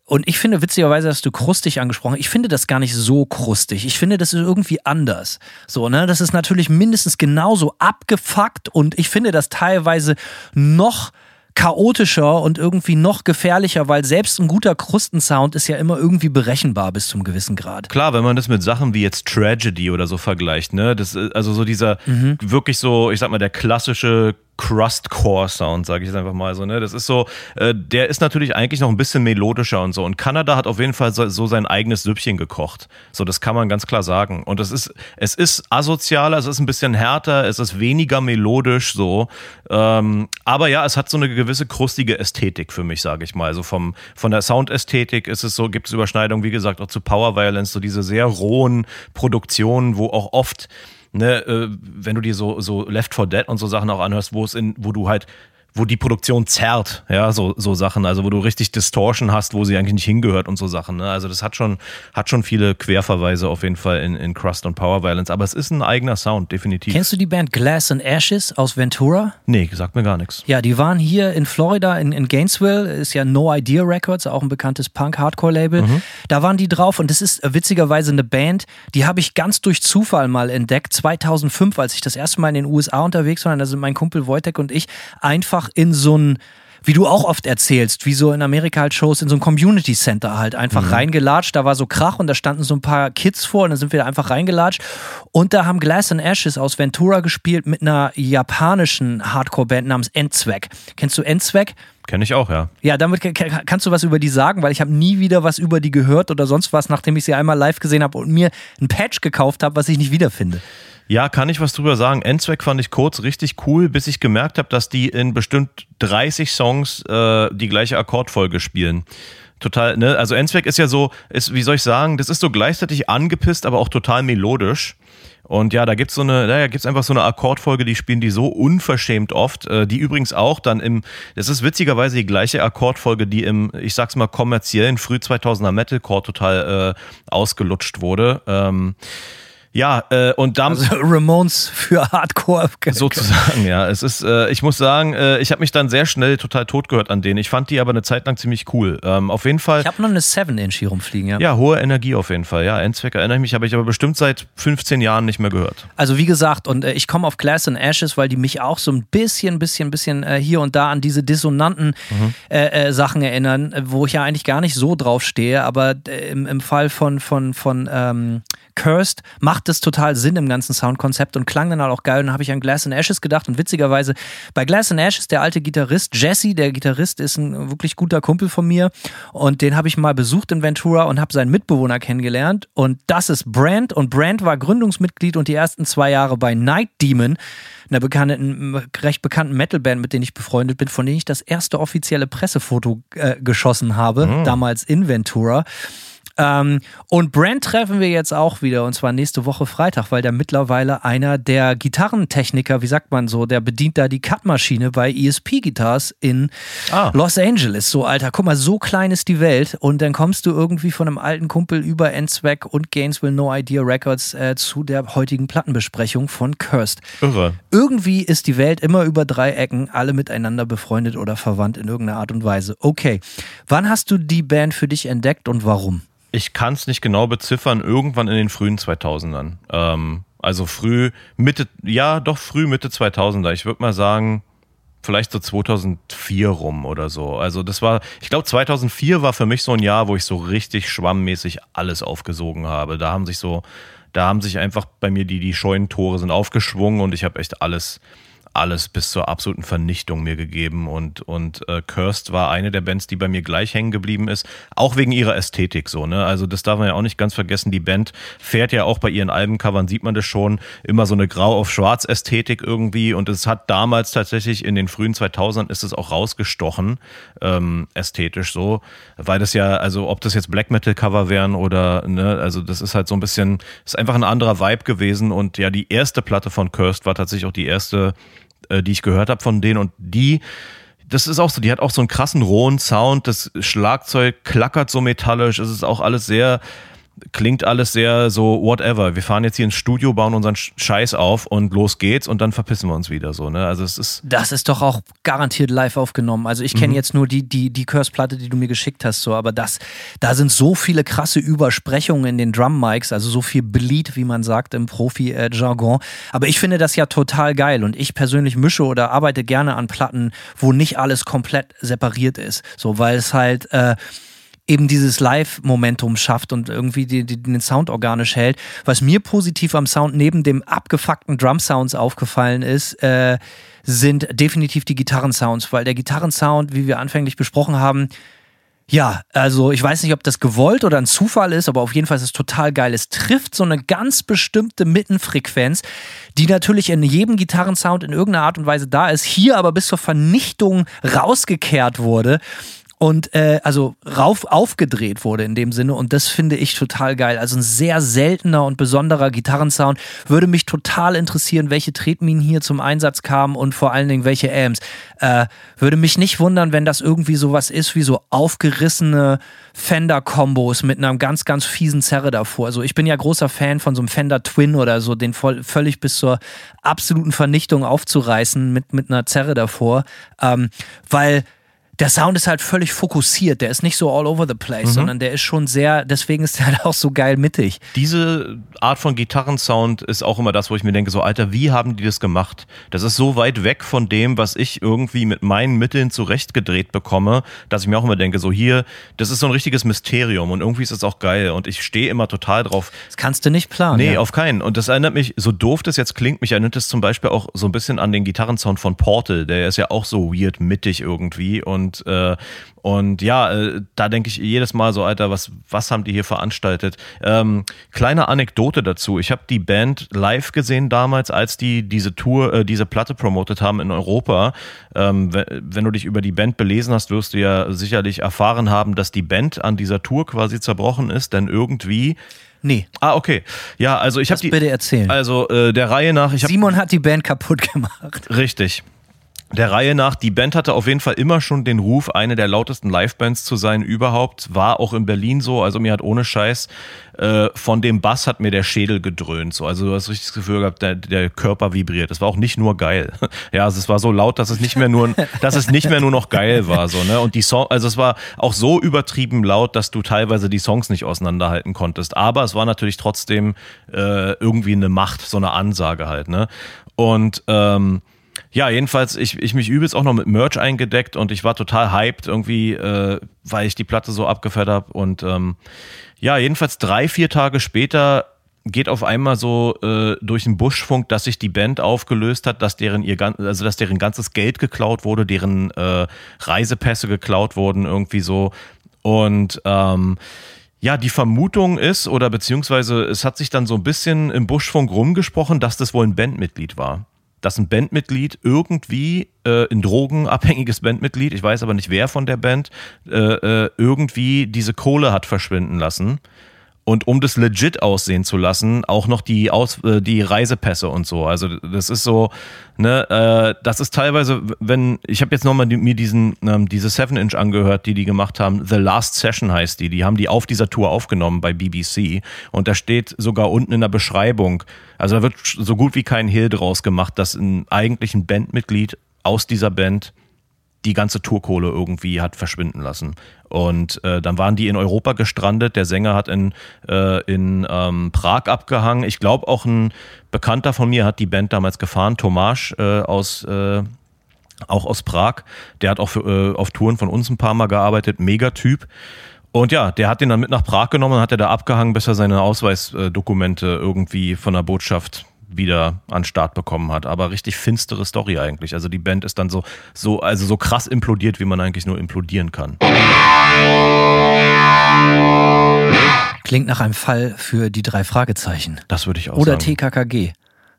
und ich finde, witzigerweise hast du krustig angesprochen. Ich finde das gar nicht so krustig. Ich finde, das ist irgendwie anders. So, ne? Das ist natürlich mindestens genauso abgefuckt und ich finde das teilweise noch chaotischer und irgendwie noch gefährlicher, weil selbst ein guter Krustensound ist ja immer irgendwie berechenbar bis zum gewissen Grad. Klar, wenn man das mit Sachen wie jetzt Tragedy oder so vergleicht, ne, das ist also so dieser wirklich so, ich sag mal, der klassische Crustcore-Sound, sage ich jetzt einfach mal so, ne? Das ist so, äh, der ist natürlich eigentlich noch ein bisschen melodischer und so. Und Kanada hat auf jeden Fall so, so sein eigenes Süppchen gekocht. So, das kann man ganz klar sagen. Und das ist, es ist asozialer, es ist ein bisschen härter, es ist weniger melodisch so. Ähm, aber ja, es hat so eine gewisse krustige Ästhetik für mich, sage ich mal. Also vom, von der Soundästhetik ist es so, gibt es Überschneidungen, wie gesagt, auch zu Power Violence, so diese sehr rohen Produktionen, wo auch oft ne, äh, wenn du dir so, so Left 4 Dead und so Sachen auch anhörst, wo es in, wo du halt, wo die Produktion zerrt, ja, so, so Sachen, also wo du richtig Distortion hast, wo sie eigentlich nicht hingehört und so Sachen, ne? Also das hat schon, hat schon viele Querverweise auf jeden Fall in, in Crust und Power Violence, aber es ist ein eigener Sound, definitiv. Kennst du die Band Glass and Ashes aus Ventura? nee, sagt mir gar nichts. Ja, die waren hier in Florida, in, in Gainesville, ist ja No Idea Records, auch ein bekanntes Punk-Hardcore-Label. Da waren die drauf und das ist witzigerweise eine Band, die habe ich ganz durch Zufall mal entdeckt, 2005, als ich das erste Mal in den USA unterwegs war. Da sind mein Kumpel Wojtek und ich einfach in so ein wie du auch oft erzählst, wie so in Amerika halt Shows in so ein Community Center halt einfach mhm. reingelatscht. Da war so Krach und da standen so ein paar Kids vor und dann sind wir da einfach reingelatscht. Und da haben Glass and Ashes aus Ventura gespielt mit einer japanischen Hardcore-Band namens Endzweck. Kennst du Endzweck? Kenne ich auch, ja. Ja, damit kannst du was über die sagen, weil ich habe nie wieder was über die gehört oder sonst was, nachdem ich sie einmal live gesehen habe und mir ein Patch gekauft habe, was ich nicht wiederfinde. Ja, kann ich was drüber sagen. Endzweck fand ich kurz richtig cool, bis ich gemerkt habe, dass die in bestimmt 30 Songs äh, die gleiche Akkordfolge spielen. Total, ne? Also Endzweck ist ja so, ist, wie soll ich sagen, das ist so gleichzeitig angepisst, aber auch total melodisch. Und ja, da gibt's so eine, da gibt's einfach so eine Akkordfolge, die spielen die so unverschämt oft, äh, die übrigens auch dann im, das ist witzigerweise die gleiche Akkordfolge, die im, ich sag's mal, kommerziellen früh 2000er Metalcore total äh, ausgelutscht wurde. Ähm, ja, äh, und dann. Also Ramones für Hardcore. Sozusagen, ja. Es ist, äh, ich muss sagen, äh, ich habe mich dann sehr schnell total tot gehört an denen. Ich fand die aber eine Zeit lang ziemlich cool. Ähm, auf jeden Fall. Ich habe noch eine 7-Inch hier rumfliegen, ja. Ja, hohe Energie auf jeden Fall. Ja, Endzweck erinnere ich mich, habe ich aber bestimmt seit 15 Jahren nicht mehr gehört. Also wie gesagt, und äh, ich komme auf Glass and Ashes, weil die mich auch so ein bisschen, bisschen, bisschen äh, hier und da an diese dissonanten mhm. Äh, Sachen erinnern, wo ich ja eigentlich gar nicht so drauf stehe, aber im, im Fall von, von, von ähm, Cursed macht es total Sinn im ganzen Soundkonzept und klang dann halt auch geil. Und dann habe ich an Glass and Ashes gedacht und witzigerweise bei Glass and Ashes, der alte Gitarrist Jesse, der Gitarrist ist ein wirklich guter Kumpel von mir und den habe ich mal besucht in Ventura und habe seinen Mitbewohner kennengelernt und das ist Brand und Brand war Gründungsmitglied und die ersten zwei Jahre bei Night Demon einer bekannten, recht bekannten Metalband, mit denen ich befreundet bin, von denen ich das erste offizielle Pressefoto äh, geschossen habe, mhm. damals in Ventura. Ähm, und Brand treffen wir jetzt auch wieder und zwar nächste Woche Freitag, weil der mittlerweile einer der Gitarrentechniker, wie sagt man so, der bedient da die Cut-Maschine bei ESP Guitars in ah. Los Angeles. So, Alter, guck mal, so klein ist die Welt und dann kommst du irgendwie von einem alten Kumpel über N-Zweck und Gainesville No Idea Records äh, zu der heutigen Plattenbesprechung von Cursed. Irre. Irgendwie ist die Welt immer über drei Ecken, alle miteinander befreundet oder verwandt in irgendeiner Art und Weise. Okay, wann hast du die Band für dich entdeckt und warum? Ich kann es nicht genau beziffern, irgendwann in den frühen 2000ern. Ähm, also früh, Mitte, ja, doch früh Mitte 2000er. Ich würde mal sagen, vielleicht so 2004 rum oder so. Also das war, ich glaube 2004 war für mich so ein Jahr, wo ich so richtig schwammmäßig alles aufgesogen habe. Da haben sich so, da haben sich einfach bei mir die, die Scheunentore sind aufgeschwungen und ich habe echt alles, alles bis zur absoluten Vernichtung mir gegeben und, und äh, Cursed war eine der Bands, die bei mir gleich hängen geblieben ist, auch wegen ihrer Ästhetik so, ne? Also das darf man ja auch nicht ganz vergessen, die Band fährt ja auch bei ihren Albencovern, sieht man das schon, immer so eine Grau auf Schwarz Ästhetik irgendwie und es hat damals tatsächlich in den frühen 2000ern ist es auch rausgestochen, ähm, ästhetisch so, weil das ja, also ob das jetzt Black Metal Cover wären oder, ne, also das ist halt so ein bisschen, ist einfach ein anderer Vibe gewesen und ja, die erste Platte von Cursed war tatsächlich auch die erste äh, die ich gehört habe von denen und die das ist auch so, die hat auch so einen krassen rohen Sound, das Schlagzeug klackert so metallisch, es ist auch alles sehr klingt alles sehr so whatever. Wir fahren jetzt hier ins Studio, bauen unseren Scheiß auf und los geht's und dann verpissen wir uns wieder so, ne? Also es ist Das ist doch auch garantiert live aufgenommen. Also ich kenne mhm. jetzt nur die die die Curse Platte, die du mir geschickt hast so, aber das da sind so viele krasse Übersprechungen in den Drum Mics, also so viel Bleed, wie man sagt im Profi Jargon, aber ich finde das ja total geil und ich persönlich mische oder arbeite gerne an Platten, wo nicht alles komplett separiert ist, so weil es halt äh, eben dieses Live-Momentum schafft und irgendwie die, die, den Sound organisch hält. Was mir positiv am Sound neben dem abgefuckten Drum-Sounds aufgefallen ist, äh, sind definitiv die Gitarrensounds, weil der Gitarrensound, wie wir anfänglich besprochen haben, ja, also ich weiß nicht, ob das gewollt oder ein Zufall ist, aber auf jeden Fall ist es total geil. Es trifft so eine ganz bestimmte Mittenfrequenz, die natürlich in jedem Gitarrensound in irgendeiner Art und Weise da ist, hier aber bis zur Vernichtung rausgekehrt wurde und äh, also rauf aufgedreht wurde in dem Sinne und das finde ich total geil. Also ein sehr seltener und besonderer Gitarrensound. Würde mich total interessieren, welche Tretminen hier zum Einsatz kamen und vor allen Dingen welche Amps. Äh, würde mich nicht wundern, wenn das irgendwie sowas ist wie so aufgerissene Fender-Kombos mit einem ganz, ganz fiesen Zerre davor. Also ich bin ja großer Fan von so einem Fender Twin oder so, den voll, völlig bis zur absoluten Vernichtung aufzureißen mit, mit einer Zerre davor. Ähm, weil der Sound ist halt völlig fokussiert. Der ist nicht so all over the place, sondern der ist schon sehr, deswegen ist der halt auch so geil mittig. Diese Art von Gitarrensound ist auch immer das, wo ich mir denke, so Alter, wie haben die das gemacht? Das ist so weit weg von dem, was ich irgendwie mit meinen Mitteln zurechtgedreht bekomme, dass ich mir auch immer denke, so hier, das ist so ein richtiges Mysterium und irgendwie ist es auch geil und ich stehe immer total drauf. Das kannst du nicht planen. Nee, ja. auf keinen. Und das erinnert mich, so doof das jetzt klingt, mich erinnert es zum Beispiel auch so ein bisschen an den Gitarrensound von Portal. Der ist ja auch so weird mittig irgendwie und äh, und ja, äh, da denke ich jedes Mal so, Alter, was, was haben die hier veranstaltet? Ähm, kleine Anekdote dazu. Ich habe die Band live gesehen damals, als die diese Tour, äh, diese Platte promotet haben in Europa. Ähm, wenn, wenn du dich über die Band belesen hast, wirst du ja sicherlich erfahren haben, dass die Band an dieser Tour quasi zerbrochen ist, denn irgendwie. Nee. Ah, okay. Ja, also ich habe die. bitte erzählen. Also äh, der Reihe nach, Simon hat die Band kaputt gemacht. Richtig. Der Reihe nach, die Band hatte auf jeden Fall immer schon den Ruf, eine der lautesten Livebands zu sein überhaupt. War auch in Berlin so. Also mir hat ohne Scheiß äh, von dem Bass hat mir der Schädel gedröhnt. So. Also du hast richtig das Gefühl gehabt, der, der Körper vibriert. Das war auch nicht nur geil. Ja, also es war so laut, dass es nicht mehr nur, dass es nicht mehr nur noch geil war. So, ne? Und die Song, also es war auch so übertrieben laut, dass du teilweise die Songs nicht auseinanderhalten konntest. Aber es war natürlich trotzdem äh, irgendwie eine Macht, so eine Ansage halt. Ne? Und ähm, ja, jedenfalls, ich, ich mich übelst auch noch mit Merch eingedeckt und ich war total hyped irgendwie, äh, weil ich die Platte so abgefeiert habe. Und ähm, ja, jedenfalls drei, vier Tage später geht auf einmal so äh, durch den Buschfunk, dass sich die Band aufgelöst hat, dass deren ihr gan- also dass deren ganzes Geld geklaut wurde, deren äh, Reisepässe geklaut wurden, irgendwie so. Und ähm, ja, die Vermutung ist, oder beziehungsweise es hat sich dann so ein bisschen im Buschfunk rumgesprochen, dass das wohl ein Bandmitglied war. Dass ein Bandmitglied irgendwie, äh, ein drogenabhängiges Bandmitglied, ich weiß aber nicht wer von der Band, äh, äh, irgendwie diese Kohle hat verschwinden lassen. Und um das legit aussehen zu lassen, auch noch die, Aus, äh, die Reisepässe und so. Also das ist so, ne, äh, das ist teilweise, wenn, ich habe jetzt nochmal die, mir diesen, ähm, diese 7-Inch angehört, die die gemacht haben. The Last Session heißt die. Die haben die auf dieser Tour aufgenommen bei BBC. Und da steht sogar unten in der Beschreibung, also da wird so gut wie kein Hehl draus gemacht, dass ein eigentlich ein Bandmitglied aus dieser Band die ganze Tourkohle irgendwie hat verschwinden lassen. Und äh, dann waren die in Europa gestrandet. Der Sänger hat in, äh, in ähm, Prag abgehangen. Ich glaube, auch ein Bekannter von mir hat die Band damals gefahren, Tomasz äh, aus, äh, auch aus Prag. Der hat auch für, äh, auf Touren von uns ein paar Mal gearbeitet. Megatyp. Und ja, der hat den dann mit nach Prag genommen und hat er da abgehangen, bis er seine Ausweisdokumente irgendwie von der Botschaft wieder an Start bekommen hat. Aber richtig finstere Story eigentlich. Also die Band ist dann so, so, also so krass implodiert, wie man eigentlich nur implodieren kann. Klingt nach einem Fall für die drei Fragezeichen. Das würde ich auch Oder sagen. TKKG.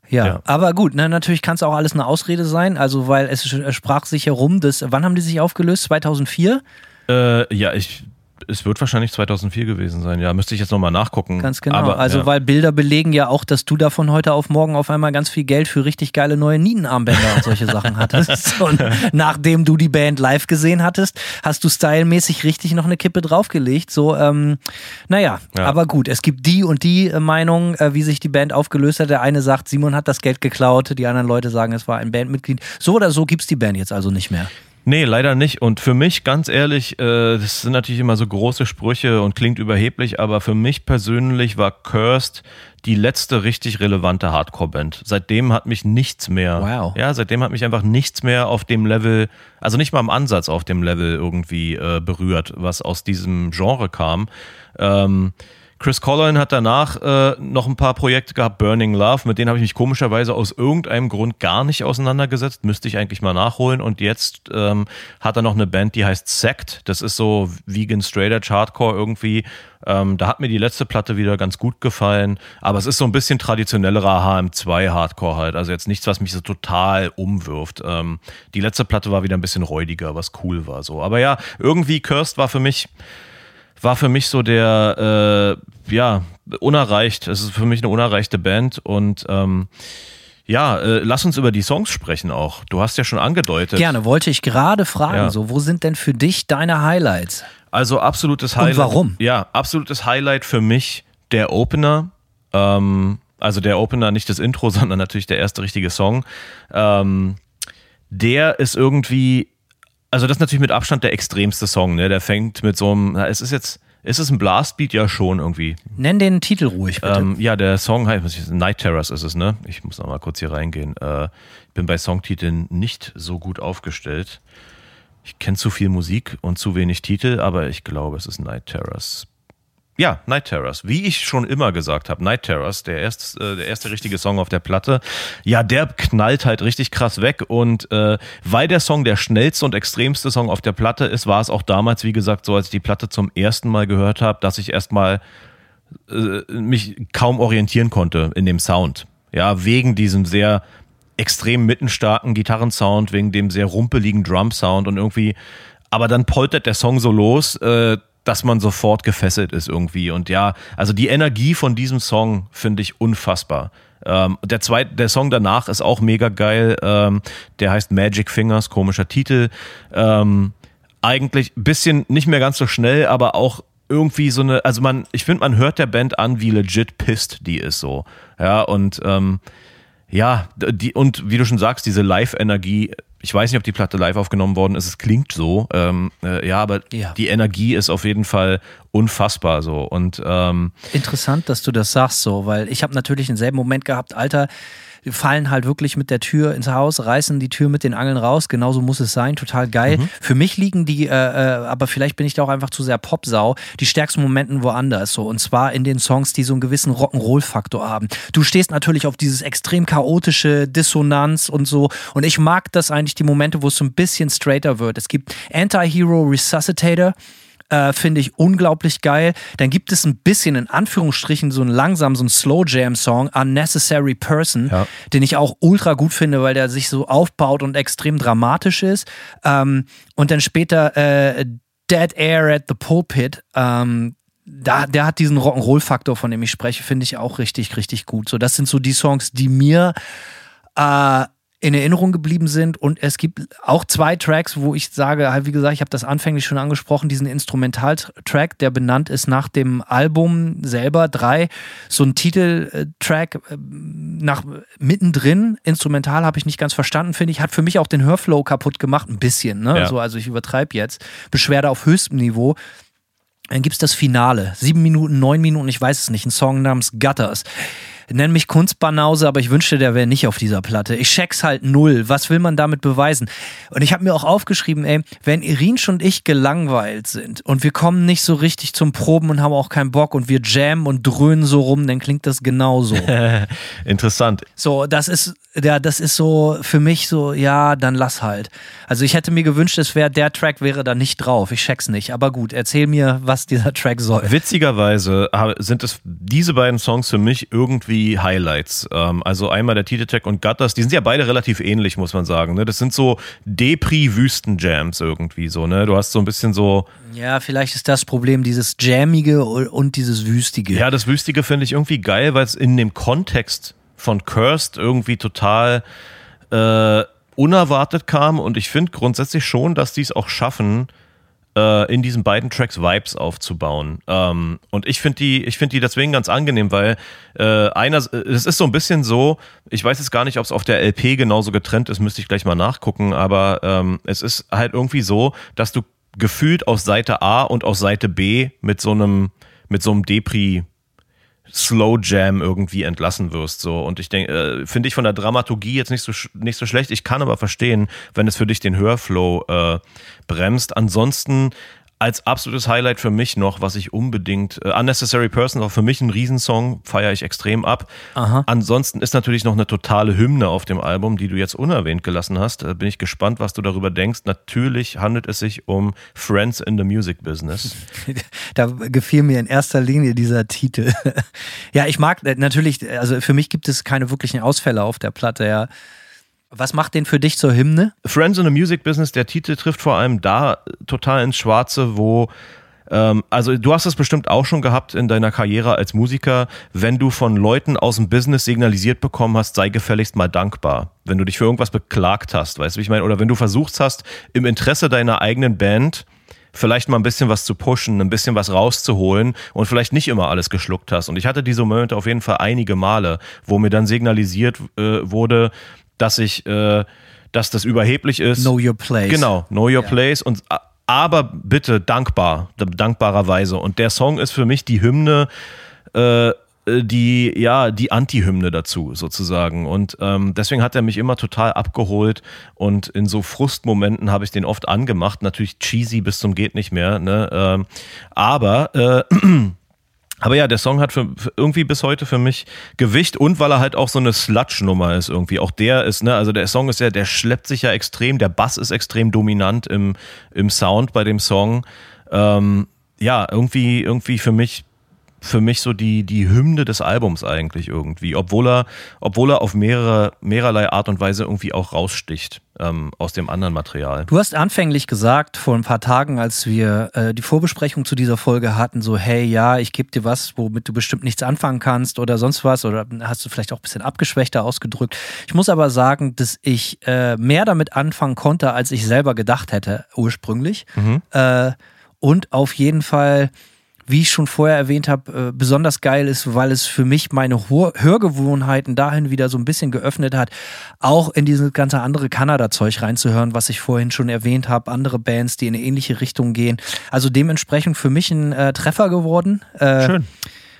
Ja, Ja. aber gut, na, natürlich kann es auch alles eine Ausrede sein, also weil es sprach sich herum, dass, wann haben die sich aufgelöst? 2004? Äh, ja, ich, es wird wahrscheinlich 2004 gewesen sein. Ja, müsste ich jetzt nochmal nachgucken. Ganz genau. Aber, also ja. weil Bilder belegen ja auch, dass du da von heute auf morgen auf einmal ganz viel Geld für richtig geile neue Nietenarmbänder und solche Sachen hattest. Und nachdem du die Band live gesehen hattest, hast du stylmäßig richtig noch eine Kippe draufgelegt. So, ähm, naja, Ja. aber gut, es gibt die und die äh, Meinung, äh, wie sich die Band aufgelöst hat. Der eine sagt, Simon hat das Geld geklaut, die anderen Leute sagen, es war ein Bandmitglied. So oder so gibt's die Band jetzt also nicht mehr. Nee, leider nicht. Und für mich, ganz ehrlich, äh, das sind natürlich immer so große Sprüche und klingt überheblich, aber für mich persönlich war Cursed die letzte richtig relevante Hardcore-Band. Seitdem hat mich nichts mehr. Wow. Ja, seitdem hat mich einfach nichts mehr auf dem Level, also nicht mal im Ansatz auf dem Level irgendwie äh, berührt, was aus diesem Genre kam. Ähm, Chris Collin hat danach äh, noch ein paar Projekte gehabt, Burning Love, mit denen habe ich mich komischerweise aus irgendeinem Grund gar nicht auseinandergesetzt, müsste ich eigentlich mal nachholen. Und jetzt ähm, hat er noch eine Band, die heißt Sect. Das ist so Vegan Straight Edge Hardcore irgendwie. Ähm, da hat mir die letzte Platte wieder ganz gut gefallen, aber es ist so ein bisschen traditionellerer HM2 Hardcore halt. Also jetzt nichts, was mich so total umwirft. Ähm, die letzte Platte war wieder ein bisschen räudiger, was cool war so. Aber ja, irgendwie Cursed war für mich war für mich so der, äh, ja, unerreicht. Es ist für mich eine unerreichte Band und ähm, ja, äh, lass uns über die Songs sprechen auch. Du hast ja schon angedeutet. Gerne, wollte ich gerade fragen, Ja. so, wo sind denn für dich deine Highlights? Also absolutes Highlight. warum? Ja, absolutes Highlight für mich der Opener. Ähm, also der Opener, nicht das Intro, sondern natürlich der erste richtige Song. Ähm, der ist irgendwie also das ist natürlich mit Abstand der extremste Song, ne? Der fängt mit so einem, es ist jetzt, ist es ein Blastbeat? Ja, schon irgendwie. Nenn den Titel ruhig, bitte. Ähm, ja, der Song heißt Night Terrors ist es, ne? Ich muss noch mal kurz hier reingehen. Äh, ich bin bei Songtiteln nicht so gut aufgestellt. Ich kenne zu viel Musik und zu wenig Titel, aber ich glaube, es ist Night Terrors. Ja, Night Terrors. Wie ich schon immer gesagt habe, Night Terrors, der, erst, äh, der erste richtige Song auf der Platte. Ja, der knallt halt richtig krass weg. Und äh, weil der Song der schnellste und extremste Song auf der Platte ist, war es auch damals, wie gesagt, so, als ich die Platte zum ersten Mal gehört habe, dass ich erstmal äh, mich kaum orientieren konnte in dem Sound. Ja, wegen diesem sehr extrem mittenstarken Gitarrensound, wegen dem sehr rumpeligen Drum-Sound und irgendwie, aber dann poltert der Song so los, äh, dass man sofort gefesselt ist irgendwie. Und ja, also die Energie von diesem Song finde ich unfassbar. Ähm, der zweite, der Song danach ist auch mega geil. Ähm, der heißt Magic Fingers, komischer Titel. Ähm, eigentlich ein bisschen nicht mehr ganz so schnell, aber auch irgendwie so eine, also man, ich finde, man hört der Band an, wie legit pisst die ist so. Ja, und ähm, ja, die, und wie du schon sagst, diese Live-Energie, ich weiß nicht, ob die Platte live aufgenommen worden ist, es klingt so, ähm, äh, ja, aber Ja. die Energie ist auf jeden Fall unfassbar so. Und ähm, Interessant, dass du das sagst so, weil ich habe natürlich denselben Moment gehabt, Alter, fallen halt wirklich mit der Tür ins Haus, reißen die Tür mit den Angeln raus, genauso muss es sein, total geil. Für mich liegen die, äh, äh, aber vielleicht bin ich da auch einfach zu sehr Popsau, die stärksten Momenten woanders so und zwar in den Songs, die so einen gewissen Rock'n'Roll-Faktor haben. Du stehst natürlich auf dieses extrem chaotische Dissonanz und so und ich mag das eigentlich, die Momente, wo es so ein bisschen straighter wird. Es gibt Anti-Hero Resuscitator, äh, finde ich unglaublich geil. Dann gibt es ein bisschen in Anführungsstrichen so einen langsam, so einen Slow Jam Song, Unnecessary Person, Ja. den ich auch ultra gut finde, weil der sich so aufbaut und extrem dramatisch ist. Ähm, und dann später äh, Dead Air at the Pulpit. Ähm, da, der hat diesen Rock'n'Roll-Faktor, von dem ich spreche, finde ich auch richtig, richtig gut. So, das sind so die Songs, die mir äh, in Erinnerung geblieben sind. Und es gibt auch zwei Tracks, wo ich sage, halt, wie gesagt, ich habe das anfänglich schon angesprochen, diesen Instrumentaltrack, der benannt ist nach dem Album selber, drei, so ein Titeltrack äh, nach mittendrin, instrumental habe ich nicht ganz verstanden, finde ich, hat für mich auch den Hörflow kaputt gemacht, ein bisschen, ne? Ja. So, also ich übertreibe jetzt. Beschwerde auf höchstem Niveau. Dann gibt's das Finale. Sieben Minuten, neun Minuten, ich weiß es nicht. Ein Song namens Gutters. Nenn mich Kunstbanause, aber ich wünschte, der wäre nicht auf dieser Platte. Ich check's halt null. Was will man damit beweisen? Und ich habe mir auch aufgeschrieben, ey, wenn Irinsch und ich gelangweilt sind und wir kommen nicht so richtig zum Proben und haben auch keinen Bock und wir jammen und dröhnen so rum, dann klingt das genauso. interessant. So, das ist, ja, das ist so für mich so, ja, dann lass halt. Also ich hätte mir gewünscht, es wäre, der Track wäre da nicht drauf. Ich check's nicht. Aber gut, erzähl mir, was dieser Track soll. Witzigerweise sind es diese beiden Songs für mich irgendwie Highlights. Ähm, also einmal der Titeltrack und Gutters, die sind ja beide relativ ähnlich, muss man sagen. Ne? Das sind so Depri-Wüsten-Jams irgendwie so. Ne? Du hast so ein bisschen so, Ja, vielleicht ist das Problem dieses Jammige und dieses Wüstige. ja, das Wüstige finde ich irgendwie geil, weil es in dem Kontext von Cursed irgendwie total äh, unerwartet kam. Und ich finde grundsätzlich schon, dass die es auch schaffen, äh, in diesen beiden Tracks Vibes aufzubauen. Ähm, und ich finde die, ich finde die deswegen ganz angenehm, weil äh, einer, es ist so ein bisschen so, ich weiß jetzt gar nicht, ob es auf der LP genauso getrennt ist, müsste ich gleich mal nachgucken, aber ähm, es ist halt irgendwie so, dass du gefühlt aus Seite A und aus Seite B mit so einem, mit so einem Depri Slow Jam irgendwie entlassen wirst. So. Und ich denke, äh, finde ich von der Dramaturgie jetzt nicht so, nicht so schlecht. Ich kann aber verstehen, wenn es für dich den Hörflow äh, bremst. Ansonsten als absolutes Highlight für mich noch, was ich unbedingt, äh, Unnecessary Person, auch für mich ein Riesensong, feiere ich extrem ab. Aha. Ansonsten ist natürlich noch eine totale Hymne auf dem Album, die du jetzt unerwähnt gelassen hast. Äh, bin ich gespannt, was du darüber denkst. Natürlich handelt es sich um Friends in the Music Business. Da gefiel mir in erster Linie dieser Titel. ja, ich mag äh, natürlich, also für mich gibt es keine wirklichen Ausfälle auf der Platte, ja. Was macht den für dich zur Hymne? Friends in the Music Business, der Titel trifft vor allem da total ins Schwarze, wo ähm, also du hast es bestimmt auch schon gehabt in deiner Karriere als Musiker, wenn du von Leuten aus dem Business signalisiert bekommen hast, sei gefälligst mal dankbar. Wenn du dich für irgendwas beklagt hast, weißt du, wie ich meine? Oder wenn du versucht hast, im Interesse deiner eigenen Band vielleicht mal ein bisschen was zu pushen, ein bisschen was rauszuholen und vielleicht nicht immer alles geschluckt hast. Und ich hatte diese Momente auf jeden Fall einige Male, wo mir dann signalisiert äh, wurde, dass ich, äh, dass das überheblich ist. Know your place. Genau, Know Your Place und aber bitte dankbar, dankbarerweise. Und der Song ist für mich die Hymne, äh, die, ja, die Anti-Hymne dazu sozusagen. Und ähm, deswegen hat er mich immer total abgeholt und in so Frustmomenten habe ich den oft angemacht. Natürlich cheesy bis zum geht nicht mehr, ne? Ähm, aber äh, aber ja, der Song hat für, für irgendwie bis heute für mich Gewicht und weil er halt auch so eine Sludge-Nummer ist irgendwie. Auch der ist, ne, also der Song ist ja, der schleppt sich ja extrem, der Bass ist extrem dominant im, im Sound bei dem Song. Ähm, ja, irgendwie, irgendwie für mich für mich so die, die Hymne des Albums eigentlich irgendwie, obwohl er, obwohl er auf mehrere, mehrerlei Art und Weise irgendwie auch raussticht ähm, aus dem anderen Material. Du hast anfänglich gesagt, vor ein paar Tagen, als wir äh, die Vorbesprechung zu dieser Folge hatten, so, hey, ja, ich gebe dir was, womit du bestimmt nichts anfangen kannst oder sonst was, oder hast du vielleicht auch ein bisschen abgeschwächter ausgedrückt. Ich muss aber sagen, dass ich äh, mehr damit anfangen konnte, als ich selber gedacht hätte, ursprünglich. Mhm. Äh, und auf jeden Fall wie ich schon vorher erwähnt habe, äh, besonders geil ist, weil es für mich meine Hör Hörgewohnheiten dahin wieder so ein bisschen geöffnet hat, auch in dieses ganze andere Kanada-Zeug reinzuhören, was ich vorhin schon erwähnt habe, andere Bands, die in eine ähnliche Richtung gehen. Also dementsprechend für mich ein äh, Treffer geworden. Äh, Schön.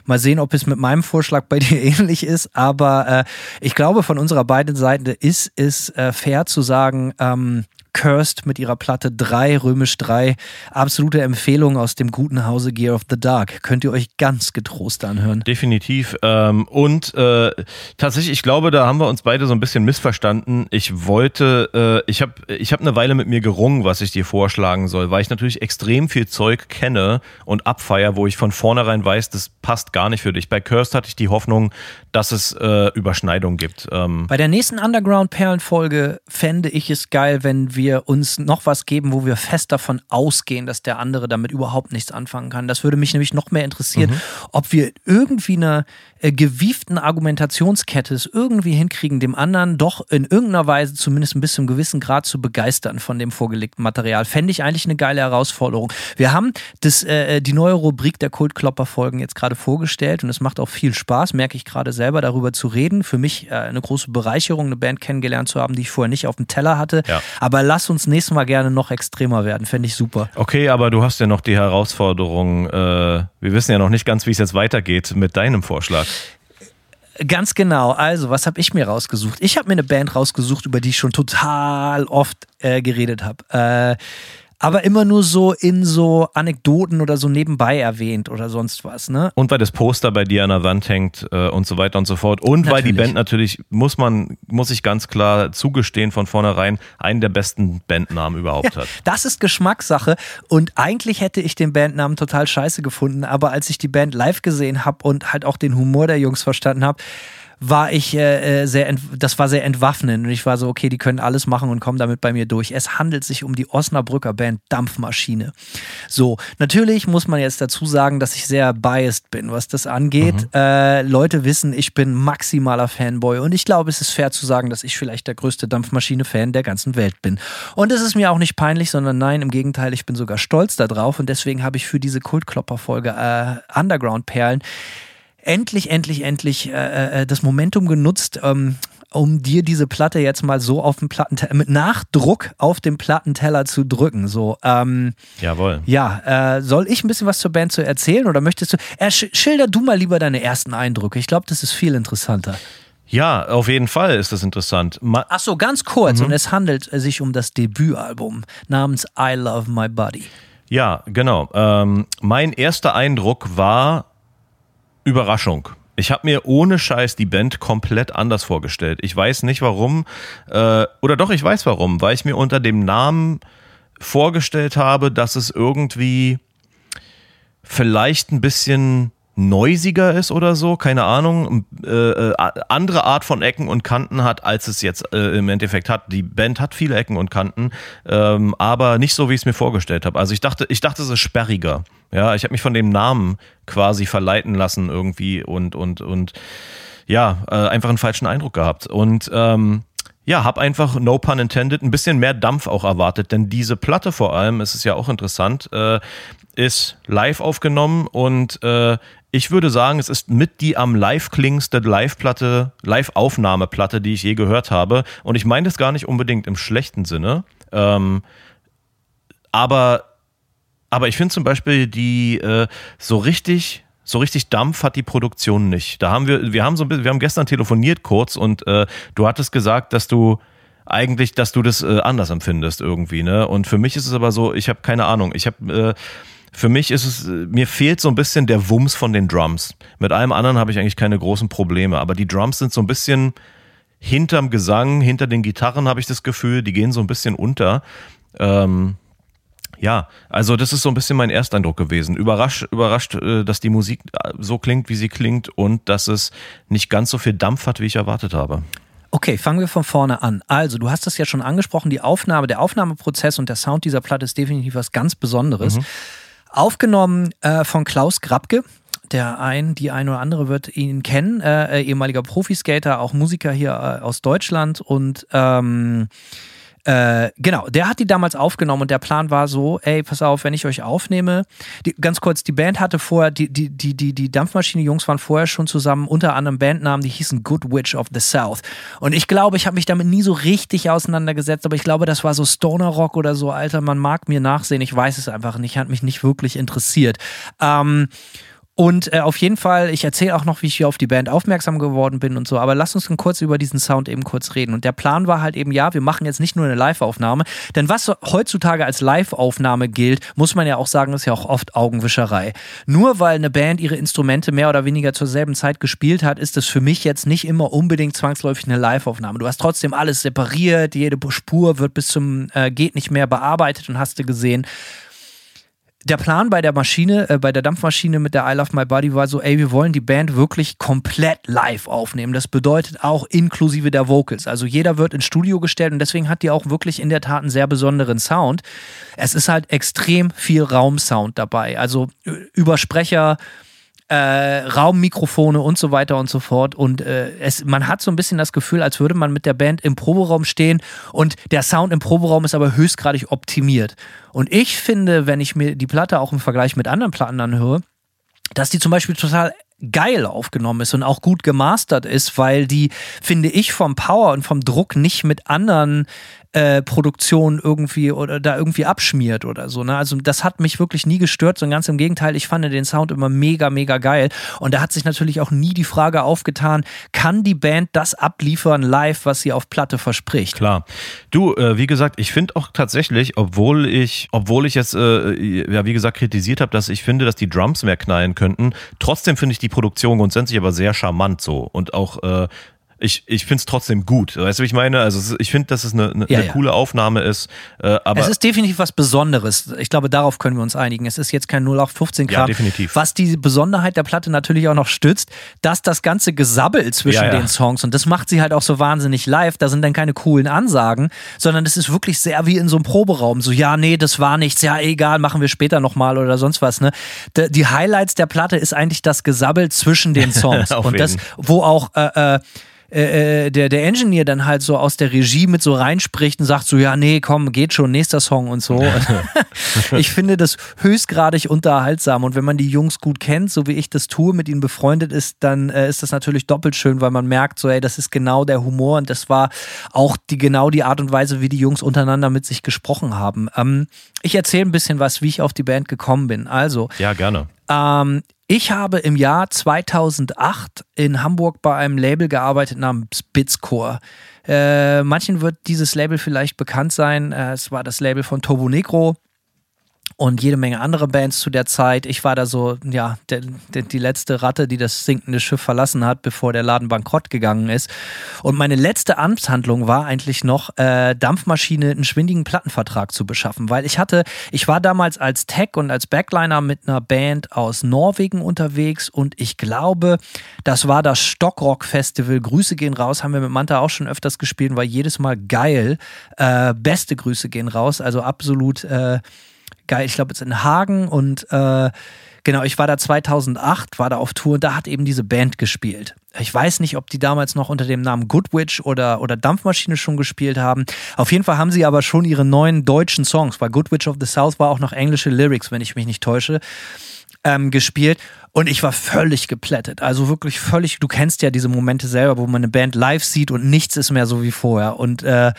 Mal sehen, ob es mit meinem Vorschlag bei dir ähnlich ist. Aber äh, ich glaube, von unserer beiden Seiten ist es äh, fair zu sagen, ähm, Cursed mit ihrer Platte 3, römisch 3. Absolute Empfehlung aus dem guten Hause Gear of the Dark. Könnt ihr euch ganz getrost anhören. Definitiv. Ähm, und äh, tatsächlich, ich glaube, da haben wir uns beide so ein bisschen missverstanden. Ich wollte, äh, ich habe ich hab eine Weile mit mir gerungen, was ich dir vorschlagen soll, weil ich natürlich extrem viel Zeug kenne und abfeier, wo ich von vornherein weiß, das passt gar nicht für dich. Bei Cursed hatte ich die Hoffnung, dass es äh, Überschneidungen gibt. Ähm, Bei der nächsten Underground-Perlen-Folge fände ich es geil, wenn wir uns noch was geben, wo wir fest davon ausgehen, dass der andere damit überhaupt nichts anfangen kann. Das würde mich nämlich noch mehr interessieren, Mhm. ob wir irgendwie eine äh, gewieften Argumentationskette es irgendwie hinkriegen, dem anderen doch in irgendeiner Weise zumindest ein bisschen gewissen Grad zu begeistern von dem vorgelegten Material. Fände ich eigentlich eine geile Herausforderung. Wir haben das, äh, die neue Rubrik der Kultklopper-Folgen jetzt gerade vorgestellt und es macht auch viel Spaß, merke ich gerade selber, darüber zu reden. Für mich äh, eine große Bereicherung, eine Band kennengelernt zu haben, die ich vorher nicht auf dem Teller hatte. Ja. Aber lass uns nächstes Mal gerne noch extremer werden. Fände ich super. okay, aber du hast ja noch die Herausforderung, äh, wir wissen ja noch nicht ganz, wie es jetzt weitergeht mit deinem Vorschlag. Ganz genau. Also, was habe ich mir rausgesucht? Ich habe mir eine Band rausgesucht, über die ich schon total oft äh, geredet habe. Äh, aber immer nur so in so Anekdoten oder so nebenbei erwähnt oder sonst was, ne? Und weil das Poster bei dir an der Wand hängt äh, und so weiter und so fort. Und weil die Natürlich. Band natürlich, muss man, muss ich ganz klar zugestehen von vornherein, einen der besten Bandnamen überhaupt hat. Das ist Geschmackssache und eigentlich hätte ich den Bandnamen total scheiße gefunden, aber als ich die Band live gesehen habe und halt auch den Humor der Jungs verstanden habe, war ich äh, äh, sehr, ent- das war sehr entwaffnend und ich war so, okay, die können alles machen und kommen damit bei mir durch. Es handelt sich um die Osnabrücker Band Dampfmaschine. So, natürlich muss man jetzt dazu sagen, dass ich sehr biased bin, was das angeht. Äh, Leute wissen, ich bin maximaler Fanboy und ich glaube, es ist fair zu sagen, dass ich vielleicht der größte Dampfmaschine-Fan der ganzen Welt bin. Und es ist mir auch nicht peinlich, sondern nein, im Gegenteil, ich bin sogar stolz darauf und deswegen habe ich für diese Kultklopper-Folge äh, Underground-Perlen endlich, endlich, endlich äh, äh, das Momentum genutzt, ähm, um dir diese Platte jetzt mal so auf dem Plattenteller, mit Nachdruck auf dem Plattenteller zu drücken. So, ähm, Jawohl. ja, äh, soll ich ein bisschen was zur Band zu erzählen oder möchtest du? Äh, sch schilder du mal lieber deine ersten Eindrücke. Ich glaube, das ist viel interessanter. Ja, auf jeden Fall ist das interessant. Ma Ach so, ganz kurz. Und es handelt sich um das Debütalbum namens I Love My Body. ja, genau. Ähm, mein erster Eindruck war Überraschung. Ich habe mir ohne Scheiß die Band komplett anders vorgestellt. Ich weiß nicht warum, äh, oder doch, ich weiß warum, weil ich mir unter dem Namen vorgestellt habe, dass es irgendwie vielleicht ein bisschen neusiger ist oder so, keine Ahnung, äh, äh, andere Art von Ecken und Kanten hat, als es jetzt äh, im Endeffekt hat. Die Band hat viele Ecken und Kanten, ähm, aber nicht so, wie ich es mir vorgestellt habe. Also ich dachte, ich dachte, es ist sperriger. Ja, ich habe mich von dem Namen quasi verleiten lassen irgendwie und und und ja, äh, einfach einen falschen Eindruck gehabt und ähm, ja, hab einfach, no pun intended, ein bisschen mehr Dampf auch erwartet, denn diese Platte vor allem, es ist ja auch interessant, äh, ist live aufgenommen und äh, ich würde sagen, es ist mit die am live klingendste Live-Platte, Live-Aufnahmeplatte, die ich je gehört habe. Und ich meine das gar nicht unbedingt im schlechten Sinne. Ähm, aber, aber ich finde zum Beispiel die äh, so richtig so richtig Dampf hat die Produktion nicht. Da haben wir, wir haben so ein bisschen, wir haben gestern telefoniert kurz und äh, du hattest gesagt, dass du eigentlich, dass du das äh, anders empfindest irgendwie, ne? Und für mich ist es aber so, ich habe keine Ahnung. Ich habe äh, für mich ist es, mir fehlt so ein bisschen der Wumms von den Drums. Mit allem anderen habe ich eigentlich keine großen Probleme, aber die Drums sind so ein bisschen hinterm Gesang, hinter den Gitarren habe ich das Gefühl, die gehen so ein bisschen unter. Ähm, ja, also das ist so ein bisschen mein Ersteindruck gewesen. Überrascht, überrascht, äh, dass die Musik äh, so klingt, wie sie klingt und dass es nicht ganz so viel Dampf hat, wie ich erwartet habe. Okay, fangen wir von vorne an. Also, du hast das ja schon angesprochen, die Aufnahme, der Aufnahmeprozess und der Sound dieser Platte ist definitiv was ganz Besonderes. Mhm. Aufgenommen äh, von Klaus Grabke. Der ein, die ein oder andere wird ihn kennen, äh, ehemaliger Profiskater, auch Musiker hier äh, aus Deutschland und ähm, äh, genau, der hat die damals aufgenommen und der Plan war so, ey, pass auf, wenn ich euch aufnehme, die, ganz kurz, die Band hatte vorher, die, die, die, die, die Dampfmaschine-Jungs waren vorher schon zusammen, unter anderem Bandnamen, die hießen Good Witch of the South. Und ich glaube, ich habe mich damit nie so richtig auseinandergesetzt, aber ich glaube, das war so Stoner Rock oder so, Alter, man mag mir nachsehen, ich weiß es einfach nicht, hat mich nicht wirklich interessiert. Ähm, und äh, auf jeden Fall, ich erzähle auch noch, wie ich hier auf die Band aufmerksam geworden bin und so, aber lass uns kurz über diesen Sound eben kurz reden. Und der Plan war halt eben, ja, wir machen jetzt nicht nur eine Live-Aufnahme, denn was heutzutage als Live-Aufnahme gilt, muss man ja auch sagen, ist ja auch oft Augenwischerei. Nur weil eine Band ihre Instrumente mehr oder weniger zur selben Zeit gespielt hat, ist es für mich jetzt nicht immer unbedingt zwangsläufig eine Live-Aufnahme. Du hast trotzdem alles separiert, jede Spur wird bis zum äh, geht nicht mehr bearbeitet und hast du gesehen der Plan bei der Maschine, äh, bei der Dampfmaschine mit der I Love My Body war so, ey, wir wollen die Band wirklich komplett live aufnehmen. Das bedeutet auch inklusive der Vocals. Also jeder wird ins Studio gestellt und deswegen hat die auch wirklich in der Tat einen sehr besonderen Sound. Es ist halt extrem viel Raumsound dabei. Also Übersprecher, äh, Raummikrofone und so weiter und so fort. Und äh, es, man hat so ein bisschen das Gefühl, als würde man mit der Band im Proberaum stehen und der Sound im Proberaum ist aber höchstgradig optimiert. Und ich finde, wenn ich mir die Platte auch im Vergleich mit anderen Platten anhöre, dass die zum Beispiel total geil aufgenommen ist und auch gut gemastert ist, weil die, finde ich, vom Power und vom Druck nicht mit anderen äh, Produktion irgendwie oder da irgendwie abschmiert oder so. Ne? Also das hat mich wirklich nie gestört, sondern ganz im Gegenteil, ich fand den Sound immer mega, mega geil. Und da hat sich natürlich auch nie die Frage aufgetan, kann die Band das abliefern live, was sie auf Platte verspricht? Klar. Du, äh, wie gesagt, ich finde auch tatsächlich, obwohl ich, obwohl ich jetzt, äh, ja, wie gesagt, kritisiert habe, dass ich finde, dass die Drums mehr knallen könnten, trotzdem finde ich die Produktion grundsätzlich aber sehr charmant so und auch äh, ich, ich finde es trotzdem gut. Weißt du, wie ich meine? Also ich finde, dass es eine, eine, ja, eine ja. coole Aufnahme ist. Äh, aber es ist definitiv was Besonderes. Ich glaube, darauf können wir uns einigen. Es ist jetzt kein 0815 Kram. Ja, definitiv. Was die Besonderheit der Platte natürlich auch noch stützt, dass das ganze Gesabbel zwischen ja, den Songs und das macht sie halt auch so wahnsinnig live. Da sind dann keine coolen Ansagen, sondern es ist wirklich sehr wie in so einem Proberaum. So, ja, nee, das war nichts. Ja, egal, machen wir später nochmal oder sonst was. Ne? Die Highlights der Platte ist eigentlich das Gesabbel zwischen den Songs. und das, wo auch äh, äh, äh, der, der Engineer dann halt so aus der Regie mit so reinspricht und sagt so, ja, nee, komm, geht schon, nächster Song und so. ich finde das höchstgradig unterhaltsam und wenn man die Jungs gut kennt, so wie ich das tue, mit ihnen befreundet ist, dann äh, ist das natürlich doppelt schön, weil man merkt so, ey, das ist genau der Humor und das war auch die genau die Art und Weise, wie die Jungs untereinander mit sich gesprochen haben. Ähm, ich erzähle ein bisschen was, wie ich auf die Band gekommen bin. Also. Ja, gerne. Ähm, ich habe im Jahr 2008 in Hamburg bei einem Label gearbeitet namens Bitscore. Äh, manchen wird dieses Label vielleicht bekannt sein. Äh, es war das Label von Turbo Negro und jede Menge andere Bands zu der Zeit. Ich war da so, ja, der, der, die letzte Ratte, die das sinkende Schiff verlassen hat, bevor der Laden bankrott gegangen ist. Und meine letzte Amtshandlung war eigentlich noch, äh, Dampfmaschine einen schwindigen Plattenvertrag zu beschaffen, weil ich hatte, ich war damals als Tech und als Backliner mit einer Band aus Norwegen unterwegs und ich glaube, das war das Stockrock Festival. Grüße gehen raus, haben wir mit Manta auch schon öfters gespielt, war jedes Mal geil. Äh, beste Grüße gehen raus, also absolut. Äh, geil. Ich glaube, jetzt in Hagen und äh, genau, ich war da 2008, war da auf Tour und da hat eben diese Band gespielt. Ich weiß nicht, ob die damals noch unter dem Namen Goodwitch oder, oder Dampfmaschine schon gespielt haben. Auf jeden Fall haben sie aber schon ihre neuen deutschen Songs, weil Goodwitch of the South war auch noch englische Lyrics, wenn ich mich nicht täusche. ähm, gespielt und ich war völlig geplättet. Also wirklich völlig, du kennst ja diese Momente selber, wo man eine Band live sieht und nichts ist mehr so wie vorher. Und äh,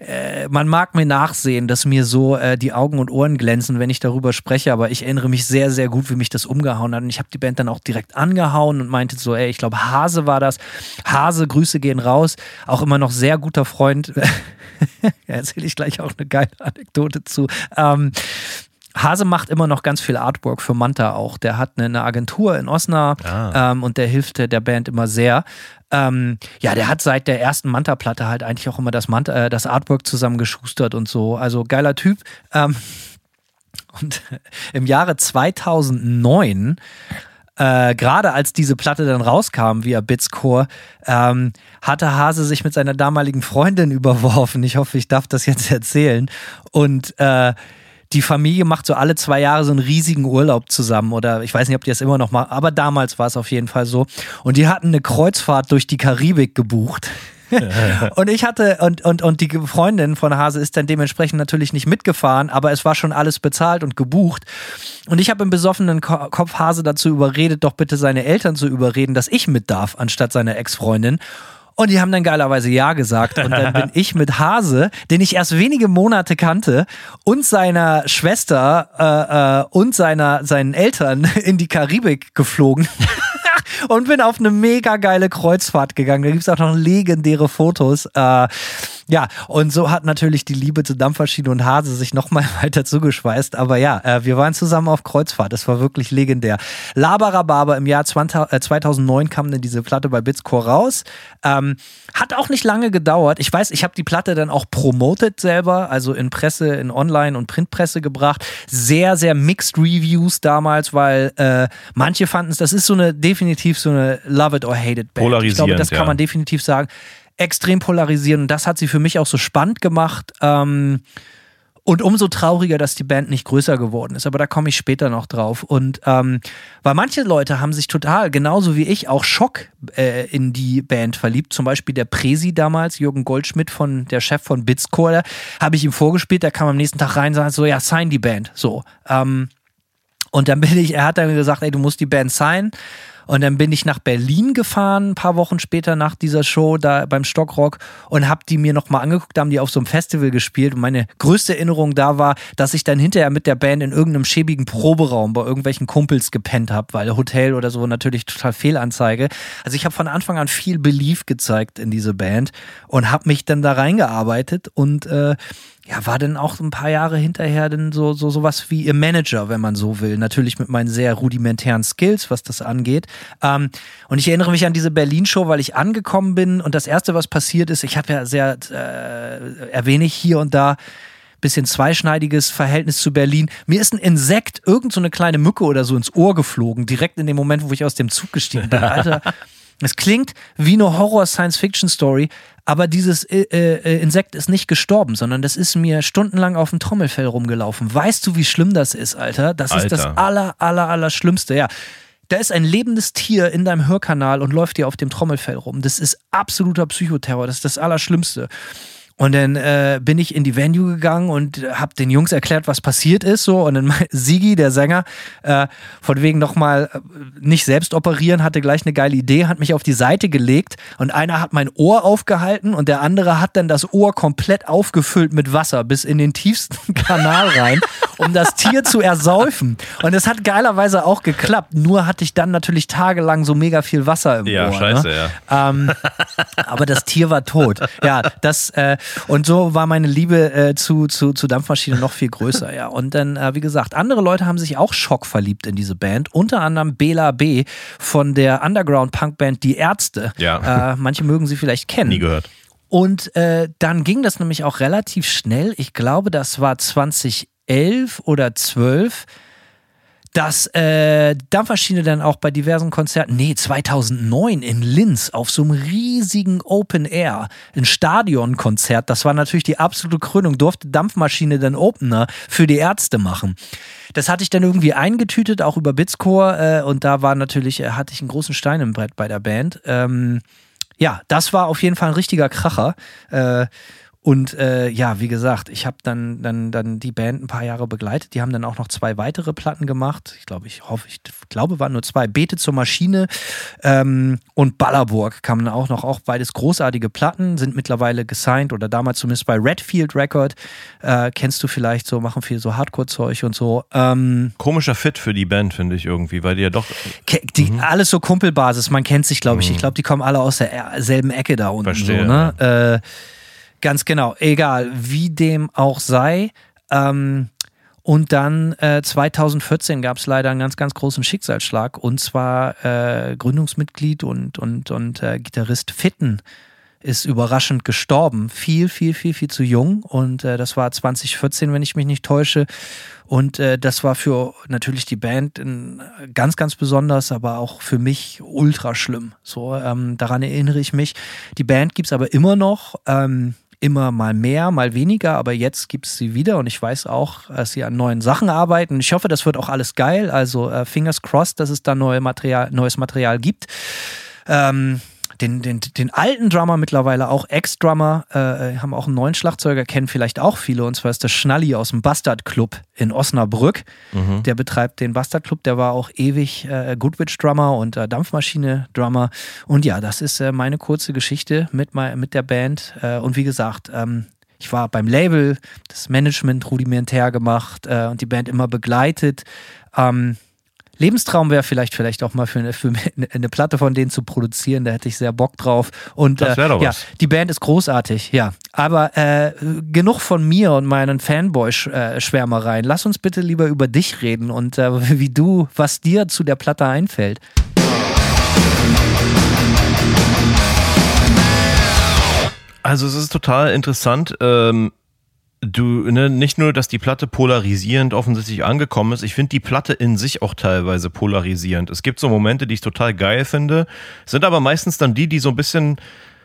äh, man mag mir nachsehen, dass mir so äh, die Augen und Ohren glänzen, wenn ich darüber spreche, aber ich erinnere mich sehr, sehr gut, wie mich das umgehauen hat. Und ich habe die Band dann auch direkt angehauen und meinte so, ey, ich glaube, Hase war das. Hase, Grüße gehen raus. Auch immer noch sehr guter Freund. Erzähle ich gleich auch eine geile Anekdote zu. Ähm, Hase macht immer noch ganz viel Artwork für Manta auch. Der hat eine, Agentur in Osnabrück ah. ähm, und der hilft der Band immer sehr. Ähm, ja, der hat seit der ersten Manta-Platte halt eigentlich auch immer das, Manta, äh, das Artwork zusammengeschustert und so. Also geiler Typ. Ähm, und im Jahre 2009 äh, gerade als diese Platte dann rauskam via Bitscore, ähm, hatte Hase sich mit seiner damaligen Freundin überworfen. Ich hoffe, ich darf das jetzt erzählen. Und äh, die Familie macht so alle zwei Jahre so einen riesigen Urlaub zusammen oder ich weiß nicht, ob die das immer noch machen, aber damals war es auf jeden Fall so. Und die hatten eine Kreuzfahrt durch die Karibik gebucht. und ich hatte, und, und, und die Freundin von Hase ist dann dementsprechend natürlich nicht mitgefahren, aber es war schon alles bezahlt und gebucht. Und ich habe im besoffenen Kopf Hase dazu überredet, doch bitte seine Eltern zu überreden, dass ich mit darf, anstatt seiner Ex-Freundin. Und die haben dann geilerweise Ja gesagt. Und dann bin ich mit Hase, den ich erst wenige Monate kannte, und seiner Schwester äh, äh, und seiner, seinen Eltern in die Karibik geflogen. und bin auf eine mega geile Kreuzfahrt gegangen. Da gibt es auch noch legendäre Fotos. Äh, ja, und so hat natürlich die Liebe zu Dampfmaschine und Hase sich nochmal weiter zugeschweißt. Aber ja, äh, wir waren zusammen auf Kreuzfahrt. Das war wirklich legendär. Labarababa im Jahr 20, äh, 2009 kam dann diese Platte bei Bitscore raus. Ähm, hat auch nicht lange gedauert. Ich weiß, ich habe die Platte dann auch promoted selber, also in Presse, in Online- und Printpresse gebracht. Sehr, sehr mixed Reviews damals, weil äh, manche fanden es, das ist so eine definitiv so eine Love it or hate it Band. Polarisierend, ich glaube, das kann ja. man definitiv sagen extrem polarisieren und das hat sie für mich auch so spannend gemacht. Ähm, und umso trauriger, dass die Band nicht größer geworden ist. Aber da komme ich später noch drauf. Und ähm, weil manche Leute haben sich total, genauso wie ich, auch Schock äh, in die Band verliebt. Zum Beispiel der Presi damals, Jürgen Goldschmidt, von der Chef von Bitscore, habe ich ihm vorgespielt. Der kam am nächsten Tag rein und sagte so, ja, sign die Band. So. Ähm, und dann bin ich, er hat dann gesagt, ey, du musst die Band signen. Und dann bin ich nach Berlin gefahren, ein paar Wochen später nach dieser Show da beim Stockrock und habe die mir nochmal angeguckt. Da haben die auf so einem Festival gespielt. Und meine größte Erinnerung da war, dass ich dann hinterher mit der Band in irgendeinem schäbigen Proberaum bei irgendwelchen Kumpels gepennt habe, weil Hotel oder so natürlich total Fehlanzeige. Also ich habe von Anfang an viel Belief gezeigt in diese Band und habe mich dann da reingearbeitet und äh, ja, war dann auch ein paar Jahre hinterher dann so, so sowas wie ihr Manager, wenn man so will. Natürlich mit meinen sehr rudimentären Skills, was das angeht. Ähm, und ich erinnere mich an diese Berlin-Show, weil ich angekommen bin und das erste, was passiert ist, ich habe ja sehr, äh, erwähne ich hier und da, bisschen zweischneidiges Verhältnis zu Berlin. Mir ist ein Insekt, irgend so eine kleine Mücke oder so ins Ohr geflogen, direkt in dem Moment, wo ich aus dem Zug gestiegen bin. Alter, es klingt wie eine Horror-Science-Fiction-Story, aber dieses äh, äh, Insekt ist nicht gestorben, sondern das ist mir stundenlang auf dem Trommelfell rumgelaufen. Weißt du, wie schlimm das ist, Alter? Das Alter. ist das aller, aller, aller Schlimmste. Ja. Da ist ein lebendes Tier in deinem Hörkanal und läuft dir auf dem Trommelfell rum. Das ist absoluter Psychoterror. Das ist das Allerschlimmste. Und dann äh, bin ich in die Venue gegangen und habe den Jungs erklärt, was passiert ist. So und dann Sigi, der Sänger, äh, von wegen nochmal äh, nicht selbst operieren, hatte gleich eine geile Idee, hat mich auf die Seite gelegt und einer hat mein Ohr aufgehalten und der andere hat dann das Ohr komplett aufgefüllt mit Wasser bis in den tiefsten Kanal rein, um das Tier zu ersäufen. Und es hat geilerweise auch geklappt. Nur hatte ich dann natürlich tagelang so mega viel Wasser im Ja, Ohr. scheiße, ne? ja. Ähm, aber das Tier war tot. Ja, das äh, und so war meine Liebe äh, zu, zu, zu Dampfmaschine noch viel größer, ja. Und dann, äh, wie gesagt, andere Leute haben sich auch Schock verliebt in diese Band. Unter anderem Bela B. von der Underground-Punk-Band Die Ärzte. Ja. Äh, manche mögen sie vielleicht kennen. Nie gehört. Und äh, dann ging das nämlich auch relativ schnell. Ich glaube, das war 2011 oder 12 dass äh, Dampfmaschine dann auch bei diversen Konzerten, nee, 2009 in Linz auf so einem riesigen Open Air, ein Stadionkonzert, das war natürlich die absolute Krönung, durfte Dampfmaschine dann Opener für die Ärzte machen. Das hatte ich dann irgendwie eingetütet, auch über Bitscore äh, und da war natürlich, äh, hatte ich einen großen Stein im Brett bei der Band. Ähm, ja, das war auf jeden Fall ein richtiger Kracher. Äh, Und äh, ja, wie gesagt, ich habe dann, dann, dann die Band ein paar Jahre begleitet. Die haben dann auch noch zwei weitere Platten gemacht. Ich glaube, ich hoffe, ich glaube, waren nur zwei. Bete zur Maschine ähm, und Ballerburg kamen auch noch. Auch beides großartige Platten, sind mittlerweile gesigned oder damals zumindest bei Redfield Record. Äh, kennst du vielleicht so, machen viel so Hardcore-Zeug und so. Ähm, Komischer Fit für die Band, finde ich irgendwie, weil die ja doch. Die, mhm. Alles so Kumpelbasis, man kennt sich, glaube ich. Mhm. Ich glaube, die kommen alle aus derselben Ecke da unten. Verstehe. So, ne? äh, Ganz genau, egal, wie dem auch sei. Ähm, und dann äh, 2014 gab es leider einen ganz, ganz großen Schicksalsschlag. Und zwar äh, Gründungsmitglied und, und, und äh, Gitarrist Fitten ist überraschend gestorben. Viel, viel, viel, viel zu jung. Und äh, das war 2014, wenn ich mich nicht täusche. Und äh, das war für natürlich die Band in, ganz, ganz besonders, aber auch für mich ultra schlimm. So, ähm, daran erinnere ich mich. Die Band gibt es aber immer noch. Ähm, immer mal mehr, mal weniger, aber jetzt gibt es sie wieder und ich weiß auch, dass sie an neuen Sachen arbeiten. Ich hoffe, das wird auch alles geil. Also äh, fingers crossed, dass es da neue Material, neues Material gibt. Ähm, den, den, den alten Drummer mittlerweile auch Ex-Drummer, äh, haben auch einen neuen Schlagzeuger, kennen vielleicht auch viele, und zwar ist das Schnalli aus dem Bastard Club in Osnabrück. Mhm. Der betreibt den Bastard Club, der war auch ewig äh, Goodwitch-Drummer und äh, Dampfmaschine-Drummer. Und ja, das ist äh, meine kurze Geschichte mit, mit der Band. Äh, und wie gesagt, ähm, ich war beim Label, das Management rudimentär gemacht äh, und die Band immer begleitet. Ähm, Lebenstraum wäre vielleicht vielleicht auch mal für eine, für eine Platte von denen zu produzieren. Da hätte ich sehr Bock drauf. Und das äh, ja, die Band ist großartig, ja. Aber äh, genug von mir und meinen Fanboy-Schwärmereien. Lass uns bitte lieber über dich reden und äh, wie du, was dir zu der Platte einfällt. Also es ist total interessant. Ähm, du, ne, nicht nur, dass die Platte polarisierend offensichtlich angekommen ist, ich finde die Platte in sich auch teilweise polarisierend. Es gibt so Momente, die ich total geil finde, sind aber meistens dann die, die so ein bisschen,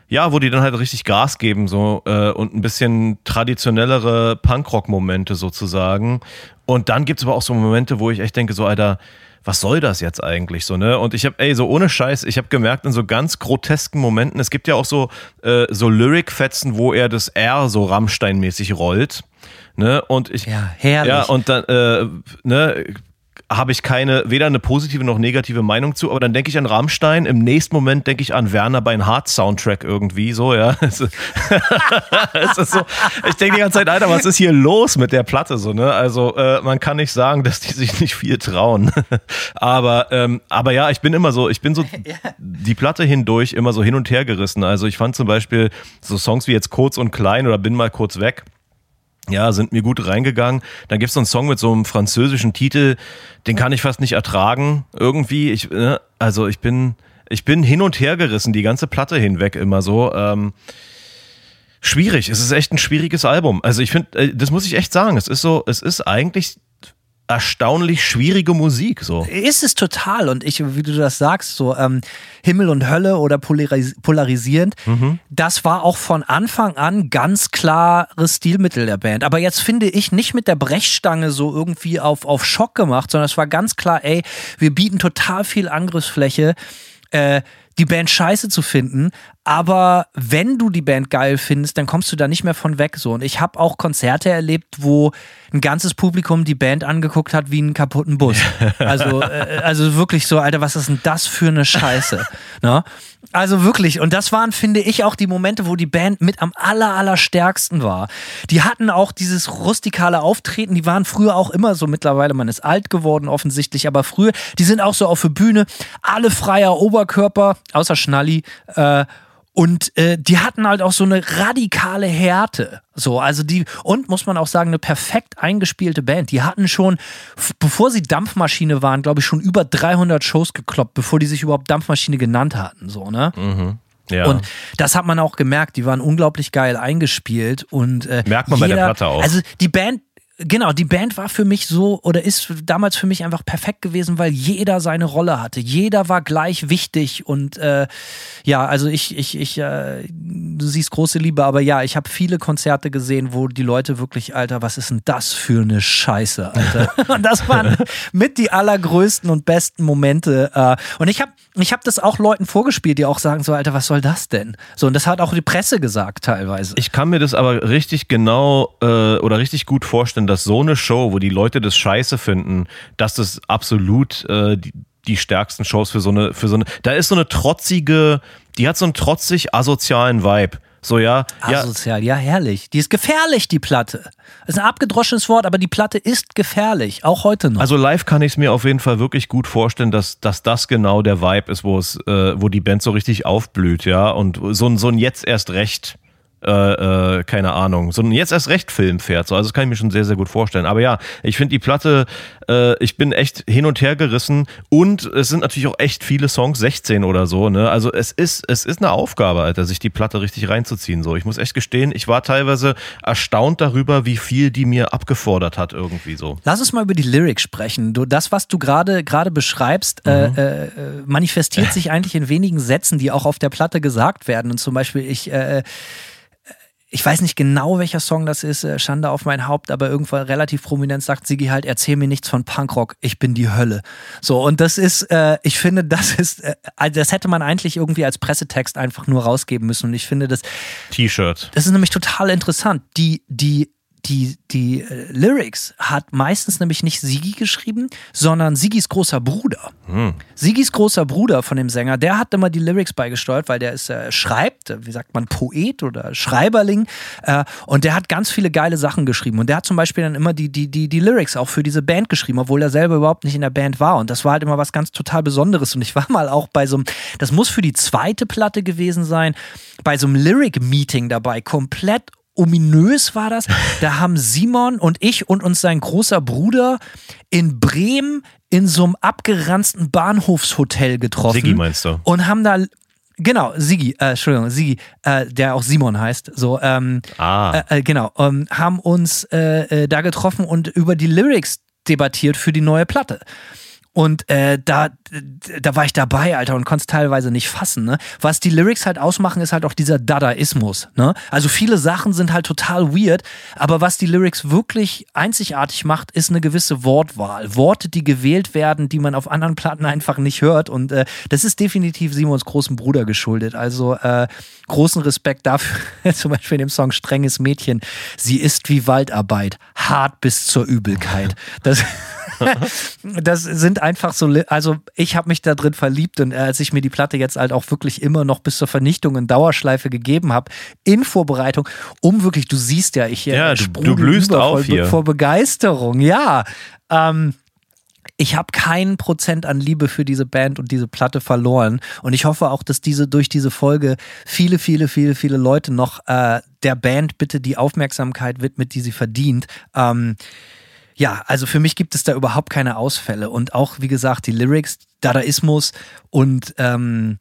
ja, wo die dann halt richtig Gas geben, so, äh, und ein bisschen traditionellere Punkrock-Momente sozusagen. Und dann gibt's aber auch so Momente, wo ich echt denke, so, Alter, was soll das jetzt eigentlich so, ne? Und ich habe, ey, so ohne Scheiß, ich habe gemerkt in so ganz grotesken Momenten, es gibt ja auch so, äh, so Lyric-Fetzen, wo er das R so Rammstein-mäßig rollt. Ne? Und ich, ja, herrlich. Ja, und dann, äh, ne, habe ich keine, weder eine positive noch negative Meinung zu, aber dann denke ich an Rammstein, im nächsten Moment denke ich an Werner bei einem Hard-Soundtrack irgendwie, so, ja. es ist so, ich denke die ganze Zeit, Alter, was ist hier los mit der Platte, so, ne? Also, äh, man kann nicht sagen, dass die sich nicht viel trauen. aber, ähm, aber ja, ich bin immer so, ich bin so die Platte hindurch immer so hin und her gerissen. Also, ich fand zum Beispiel so Songs wie jetzt Kurz und Klein oder Bin mal kurz weg ja, sind mir gut reingegangen. Dann gibt's so einen Song mit so einem französischen Titel, den kann ich fast nicht ertragen. Irgendwie, ich, ne? also ich bin, ich bin hin und her gerissen, die ganze Platte hinweg immer so. Ähm, schwierig, es ist echt ein schwieriges Album. Also ich finde, äh, das muss ich echt sagen. Es ist so, es ist eigentlich erstaunlich schwierige Musik. So. Ist es total. Und ich, wie du das sagst, so ähm, Himmel und Hölle oder polaris polarisierend, mhm. das war auch von Anfang an ganz klares Stilmittel der Band. Aber jetzt finde ich nicht mit der Brechstange so irgendwie auf, auf Schock gemacht, sondern es war ganz klar, ey, wir bieten total viel Angriffsfläche. Äh, die Band scheiße zu finden, aber wenn du die Band geil findest, dann kommst du da nicht mehr von weg so. Und ich habe auch Konzerte erlebt, wo ein ganzes Publikum die Band angeguckt hat wie einen kaputten Bus. Also, äh, also wirklich so, Alter, was ist denn das für eine Scheiße? ne? Also wirklich, und das waren, finde ich, auch die Momente, wo die Band mit am aller, aller stärksten war. Die hatten auch dieses rustikale Auftreten, die waren früher auch immer so, mittlerweile, man ist alt geworden offensichtlich, aber früher, die sind auch so auf der Bühne, alle freier Oberkörper, außer Schnalli, äh, und äh, die hatten halt auch so eine radikale Härte. So, also die, und muss man auch sagen, eine perfekt eingespielte Band. Die hatten schon, bevor sie Dampfmaschine waren, glaube ich, schon über 300 Shows gekloppt, bevor die sich überhaupt Dampfmaschine genannt hatten. So, ne? Mhm. Ja. Und das hat man auch gemerkt. Die waren unglaublich geil eingespielt und äh, merkt man bei der Platte auch. Also die Band genau, die Band war für mich so oder ist damals für mich einfach perfekt gewesen, weil jeder seine Rolle hatte. Jeder war gleich wichtig und äh, ja, also ich, ich, ich, äh, du siehst große Liebe, aber ja, ich habe viele Konzerte gesehen, wo die Leute wirklich, Alter, was ist denn das für eine Scheiße, Alter? und das waren mit die allergrößten und besten Momente. Äh, und ich habe ich hab das auch Leuten vorgespielt, die auch sagen so, Alter, was soll das denn? So, und das hat auch die Presse gesagt teilweise. Ich kann mir das aber richtig genau äh, oder richtig gut vorstellen, dass so eine Show, wo die Leute das scheiße finden, dass das absolut äh, die, die stärksten Shows für so eine, für so eine, da ist so eine trotzige, die hat so einen trotzig asozialen Vibe. So, ja. Asozial, ja, herrlich. Die ist gefährlich, die Platte. Ist ein abgedroschenes Wort, aber die Platte ist gefährlich, auch heute noch. Also live kann ich es mir auf jeden Fall wirklich gut vorstellen, dass, dass das genau der Vibe ist, wo es, äh, wo die Band so richtig aufblüht, ja. Und so, ein so ein jetzt erst recht äh, äh, keine Ahnung, so ein jetzt erst recht Film fährt. So. Also das kann ich mir schon sehr, sehr gut vorstellen. Aber ja, ich finde die Platte, äh, ich bin echt hin und her gerissen und es sind natürlich auch echt viele Songs, 16 oder so. Ne? Also es ist, es ist eine Aufgabe, Alter, sich die Platte richtig reinzuziehen. So. Ich muss echt gestehen, ich war teilweise erstaunt darüber, wie viel die mir abgefordert hat irgendwie so. Lass uns mal über die Lyrics sprechen. Du, das, was du gerade gerade beschreibst, äh, mhm. äh, manifestiert sich eigentlich in wenigen Sätzen, die auch auf der Platte gesagt werden. Und zum Beispiel, ich äh, ich weiß nicht genau, welcher Song das ist, äh, Schande auf mein Haupt, aber irgendwann relativ prominent sagt Sigi halt, erzähl mir nichts von Punkrock, ich bin die Hölle. So, und das ist, äh, ich finde, das ist, äh, also das hätte man eigentlich irgendwie als Pressetext einfach nur rausgeben müssen. Und ich finde das. T-Shirt. Das ist nämlich total interessant. Die, die die, die äh, Lyrics hat meistens nämlich nicht Sigi geschrieben, sondern Sigis großer Bruder. Hm. Sigis großer Bruder von dem Sänger, der hat immer die Lyrics beigesteuert, weil der ist äh, schreibt, wie sagt man, Poet oder Schreiberling. Äh, und der hat ganz viele geile Sachen geschrieben. Und der hat zum Beispiel dann immer die, die, die, die Lyrics auch für diese Band geschrieben, obwohl er selber überhaupt nicht in der Band war. Und das war halt immer was ganz total Besonderes. Und ich war mal auch bei so einem, das muss für die zweite Platte gewesen sein, bei so einem Lyric-Meeting dabei, komplett ominös war das. Da haben Simon und ich und uns sein großer Bruder in Bremen in so einem abgeranzten Bahnhofshotel getroffen. Sigi meinst du? Und haben da Genau, Sigi, äh, Entschuldigung, Sigi, äh, der auch Simon heißt, so, ähm, ah. Äh, äh, genau, ähm, haben uns äh, äh, da getroffen und über die Lyrics debattiert für die neue Platte. Und äh, da, da war ich dabei, Alter, und konnte es teilweise nicht fassen. Ne? Was die Lyrics halt ausmachen, ist halt auch dieser Dadaismus. Ne? Also viele Sachen sind halt total weird, aber was die Lyrics wirklich einzigartig macht, ist eine gewisse Wortwahl. Worte, die gewählt werden, die man auf anderen Platten einfach nicht hört. Und äh, das ist definitiv Simons großen Bruder geschuldet. Also äh, großen Respekt dafür, zum Beispiel in dem Song Strenges Mädchen. Sie ist wie Waldarbeit, hart bis zur Übelkeit. Das das sind einfach so, also ich habe mich da drin verliebt und als ich mir die Platte jetzt halt auch wirklich immer noch bis zur Vernichtung in Dauerschleife gegeben habe, in Vorbereitung, um wirklich, du siehst ja, ich äh, ja, du, du blühst auf hier. vor Begeisterung, ja. Ähm, ich habe keinen Prozent an Liebe für diese Band und diese Platte verloren. Und ich hoffe auch, dass diese durch diese Folge viele, viele, viele, viele Leute noch äh, der Band bitte die Aufmerksamkeit widmet, die sie verdient. Ähm, ja, also für mich gibt es da überhaupt keine Ausfälle. Und auch, wie gesagt, die Lyrics, Dadaismus und ähm,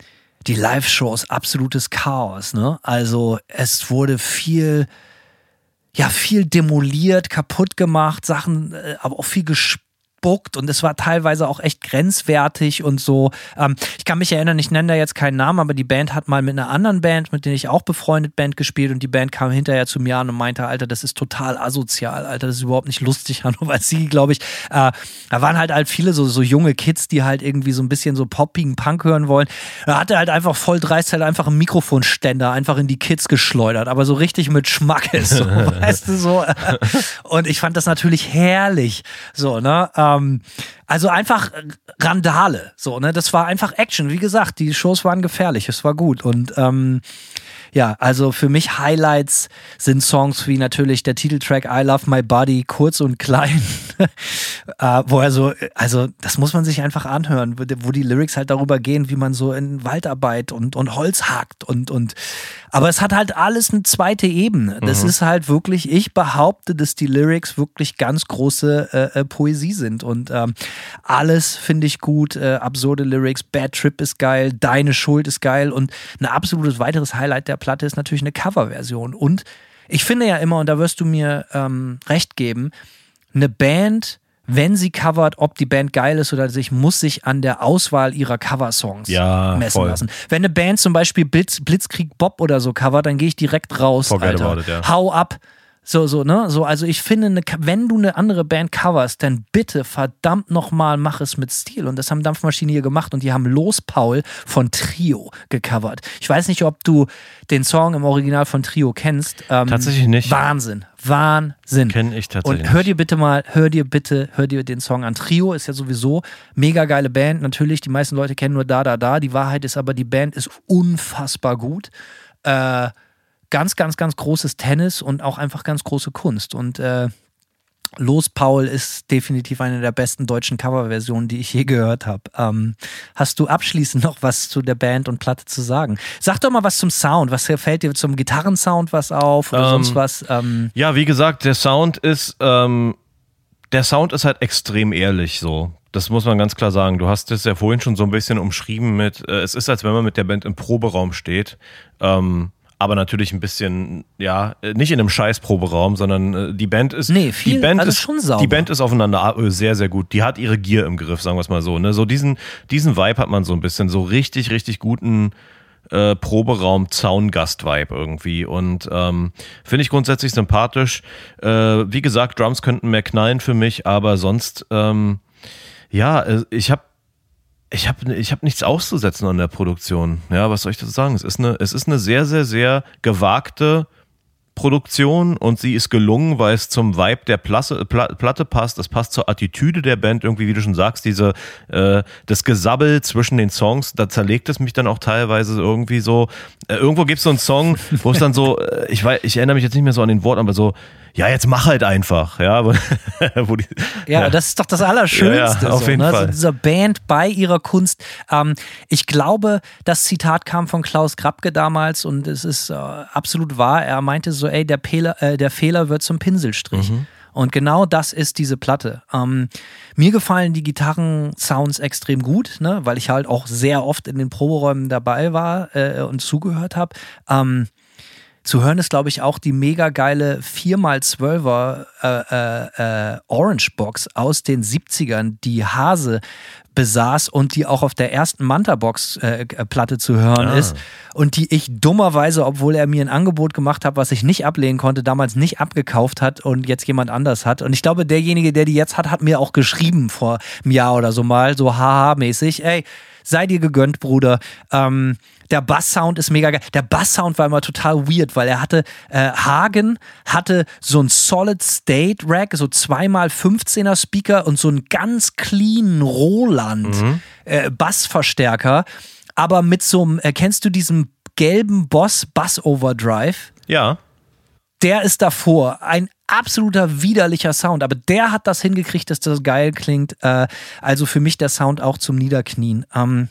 die Live-Shows, absolutes Chaos. Ne? Also es wurde viel, ja, viel demoliert, kaputt gemacht, Sachen, äh, aber auch viel gespielt gespuckt und es war teilweise auch echt grenzwertig und so. Ähm, ich kann mich erinnern, ich nenne da jetzt keinen Namen, aber die Band hat mal mit einer anderen Band, mit der ich auch befreundet Band gespielt und die Band kam hinterher zu mir an und meinte, Alter, das ist total asozial, Alter, das ist überhaupt nicht lustig, Hanno, weil sie, glaube ich, äh, da waren halt halt viele so, so junge Kids, die halt irgendwie so ein bisschen so poppigen Punk hören wollen. Da hat er halt einfach voll dreist halt einfach einen Mikrofonständer einfach in die Kids geschleudert, aber so richtig mit Schmackes, so, weißt du, so. Und ich fand das natürlich herrlich, so, ne, ähm, ähm, also einfach Randale. So, ne? Das war einfach Action. Wie gesagt, die Shows waren gefährlich, es war gut. Und ähm, ja, also für mich Highlights sind Songs wie natürlich der Titeltrack I Love My Body, kurz und klein, äh, wo er so, also das muss man sich einfach anhören, wo die Lyrics halt darüber gehen, wie man so in Waldarbeit und, und Holz hakt und, und aber es hat halt alles eine zweite Ebene. Das mhm. ist halt wirklich, ich behaupte, dass die Lyrics wirklich ganz große äh, äh Poesie sind und ähm, alles finde ich gut. Äh, absurde Lyrics, Bad Trip ist geil, Deine Schuld ist geil und ein absolutes weiteres Highlight der Platte ist natürlich eine Coverversion. Und ich finde ja immer, und da wirst du mir ähm, recht geben, eine Band, wenn sie covert, ob die Band geil ist oder sich, muss sich an der Auswahl ihrer Coversongs Ja, messen voll. lassen. Wenn eine Band zum Beispiel Blitz, Blitzkrieg Bob oder so covert, dann gehe ich direkt raus. Forget Alter. it, ja. Hau ab. So, so, ne? So, also ich finde, eine, wenn du eine andere Band coverst, dann bitte verdammt nochmal mach es mit Stil. Und das haben Dampfmaschine hier gemacht und die haben Los Paul von Trio gecovert. Ich weiß nicht, ob du den Song im Original von Trio kennst. Ähm, Tatsächlich nicht. Wahnsinn. Wahnsinn. Kenn ich tatsächlich Und hör dir bitte mal, hör dir bitte, hör dir den Song an. Trio ist ja sowieso mega geile Band. Natürlich, die meisten Leute kennen nur Da Da Da. Die Wahrheit ist aber, die Band ist unfassbar gut. Äh, ganz, ganz, ganz großes Tennis und auch einfach ganz große Kunst. Und äh, Los Paul ist definitiv eine der besten deutschen Coverversionen, die ich je gehört habe. Ähm, hast du abschließend noch was zu der Band und Platte zu sagen? Sag doch mal was zum Sound. Was fällt dir zum Gitarrensound was auf oder Ähm, sonst was? Ähm, Ja, wie gesagt, der Sound ist, ähm, der Sound ist halt extrem ehrlich so. Das muss man ganz klar sagen. Du hast es ja vorhin schon so ein bisschen umschrieben mit, äh, es ist, als wenn man mit der Band im Proberaum steht. Ähm, aber natürlich ein bisschen, ja, nicht in einem Scheiß-Proberaum, sondern äh, die Band ist. Nee, viel- die Band also ist schon sauber. Die Band ist aufeinander äh, sehr, sehr gut. Die hat ihre Gier im Griff, sagen wir es mal so. Ne? So diesen, diesen Vibe hat man so ein bisschen, so richtig, richtig guten äh, Proberaum-Zaungast-Vibe irgendwie. Und ähm, finde ich grundsätzlich sympathisch. Äh, wie gesagt, Drums könnten mehr knallen für mich, aber sonst, ähm, ja, äh, ich habe ich habe ich hab nichts auszusetzen an der Produktion. Ja, was soll ich dazu sagen? Es ist eine, es ist eine sehr, sehr, sehr gewagte Produktion und sie ist gelungen, weil es zum Vibe der Plasse, Pla, Platte passt. Es passt zur Attitüde der Band irgendwie, wie du schon sagst, diese äh, das Gesabbel zwischen den Songs. Da zerlegt es mich dann auch teilweise irgendwie so. Äh, irgendwo gibt es so einen Song, wo es dann so, äh, ich weiß, ich erinnere mich jetzt nicht mehr so an den Wort, aber so, ja, jetzt mach halt einfach, ja, wo, wo die, Ja, das ist doch das Allerschönste. Ja, ja, auf so, jeden ne? Fall. So dieser Band bei ihrer Kunst. Ähm, ich glaube, das Zitat kam von Klaus Grabke damals und es ist äh, absolut wahr. Er meinte so, ey, der, Fehler, äh, der Fehler wird zum Pinselstrich. Mhm. Und genau das ist diese Platte. Ähm, mir gefallen die Gitarren-Sounds extrem gut, ne? weil ich halt auch sehr oft in den Proberäumen dabei war äh, und zugehört habe. Ähm, zu hören ist, glaube ich, auch die mega geile 4x12er äh, äh, äh, Orange Box aus den 70ern, die Hase besaß und die auch auf der ersten Manta-Box-Platte zu hören Ah. ist. Und die ich dummerweise, obwohl er mir ein Angebot gemacht hat, was ich nicht ablehnen konnte, damals nicht abgekauft hat und jetzt jemand anders hat. Und ich glaube, derjenige, der die jetzt hat, hat mir auch geschrieben vor einem Jahr oder so mal, so haha-mäßig, ey, sei dir gegönnt, Bruder. Ähm, der Bass-Sound ist mega geil. Der Bass-Sound war immer total weird, weil er hatte, äh, Hagen hatte so ein Solid-State-Rack, so zweimal 15er Speaker und so einen ganz clean Roland äh, Bassverstärker, aber mit so einem, äh, kennst du diesen gelben Boss Bass Overdrive? ja, der ist davor. Ein absoluter widerlicher Sound, aber der hat das hingekriegt, dass das geil klingt. Äh, also für mich der Sound auch zum Niederknien. Ähm,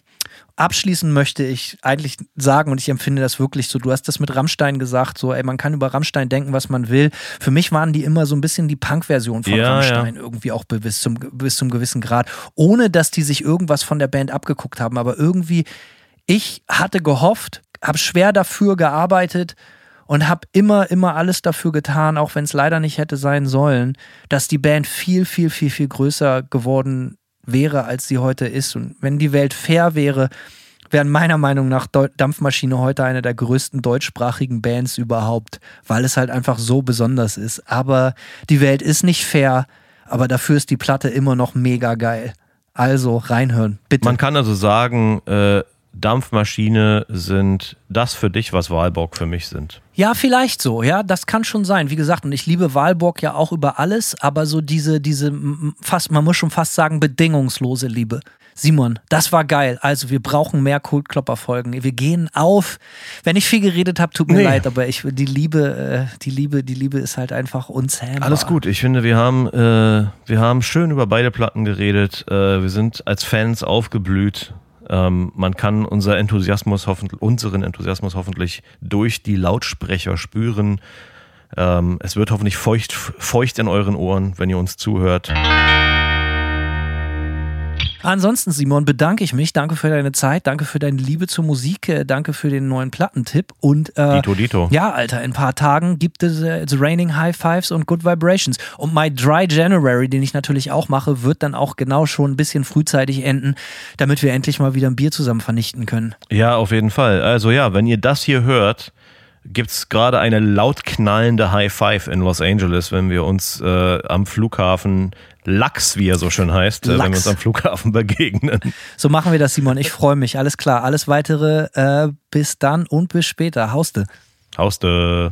abschließend möchte ich eigentlich sagen, und ich empfinde das wirklich so, du hast das mit Rammstein gesagt, so, ey, man kann über Rammstein denken, was man will. Für mich waren die immer so ein bisschen die Punk-Version von Ja, Rammstein, irgendwie auch bis zum, bis zum gewissen Grad, ohne dass die sich irgendwas von der Band abgeguckt haben, aber irgendwie, ich hatte gehofft, habe schwer dafür gearbeitet, und habe immer, immer alles dafür getan, auch wenn es leider nicht hätte sein sollen, dass die Band viel, viel, viel, viel größer geworden wäre, als sie heute ist. Und wenn die Welt fair wäre, wären meiner Meinung nach Dampfmaschine heute eine der größten deutschsprachigen Bands überhaupt, weil es halt einfach so besonders ist. Aber die Welt ist nicht fair, aber dafür ist die Platte immer noch mega geil. Also reinhören, bitte. Man kann also sagen, äh, Dampfmaschine sind das für dich, was Walborg für mich sind. Ja, vielleicht so, ja, das kann schon sein. Wie gesagt, und ich liebe Walborg ja auch über alles, aber so diese, diese, fast, man muss schon fast sagen, bedingungslose Liebe. Simon, das war geil. Also, wir brauchen mehr Kultklopper-Folgen. Wir gehen auf. Wenn ich viel geredet habe, tut mir Nee. leid, aber ich, die Liebe, äh, die Liebe, die Liebe ist halt einfach unzähmbar. Alles gut. Ich finde, wir haben, äh, wir haben schön über beide Platten geredet. Äh, wir sind als Fans aufgeblüht. Ähm, man kann unser Enthusiasmus hoffentlich, unseren Enthusiasmus hoffentlich durch die Lautsprecher spüren. Ähm, es wird hoffentlich feucht, feucht in euren Ohren, wenn ihr uns zuhört. Ansonsten, Simon, bedanke ich mich. Danke für deine Zeit, danke für deine Liebe zur Musik, äh, danke für den neuen Plattentipp. Und äh, Dito, Dito. ja, Alter, in ein paar Tagen gibt es äh, The Raining High Fives und Good Vibrations. Und My Dry January, den ich natürlich auch mache, wird dann auch genau schon ein bisschen frühzeitig enden, damit wir endlich mal wieder ein Bier zusammen vernichten können. Ja, auf jeden Fall. Also ja, wenn ihr das hier hört, gibt's gerade eine laut knallende High Five in Los Angeles, wenn wir uns äh, am Flughafen Lachs, wie er so schön heißt, äh, wenn wir Lachs. uns am Flughafen begegnen. So machen wir das, Simon. Ich freue mich. Alles klar. Alles weitere äh, bis dann und bis später. Hauste. Hauste.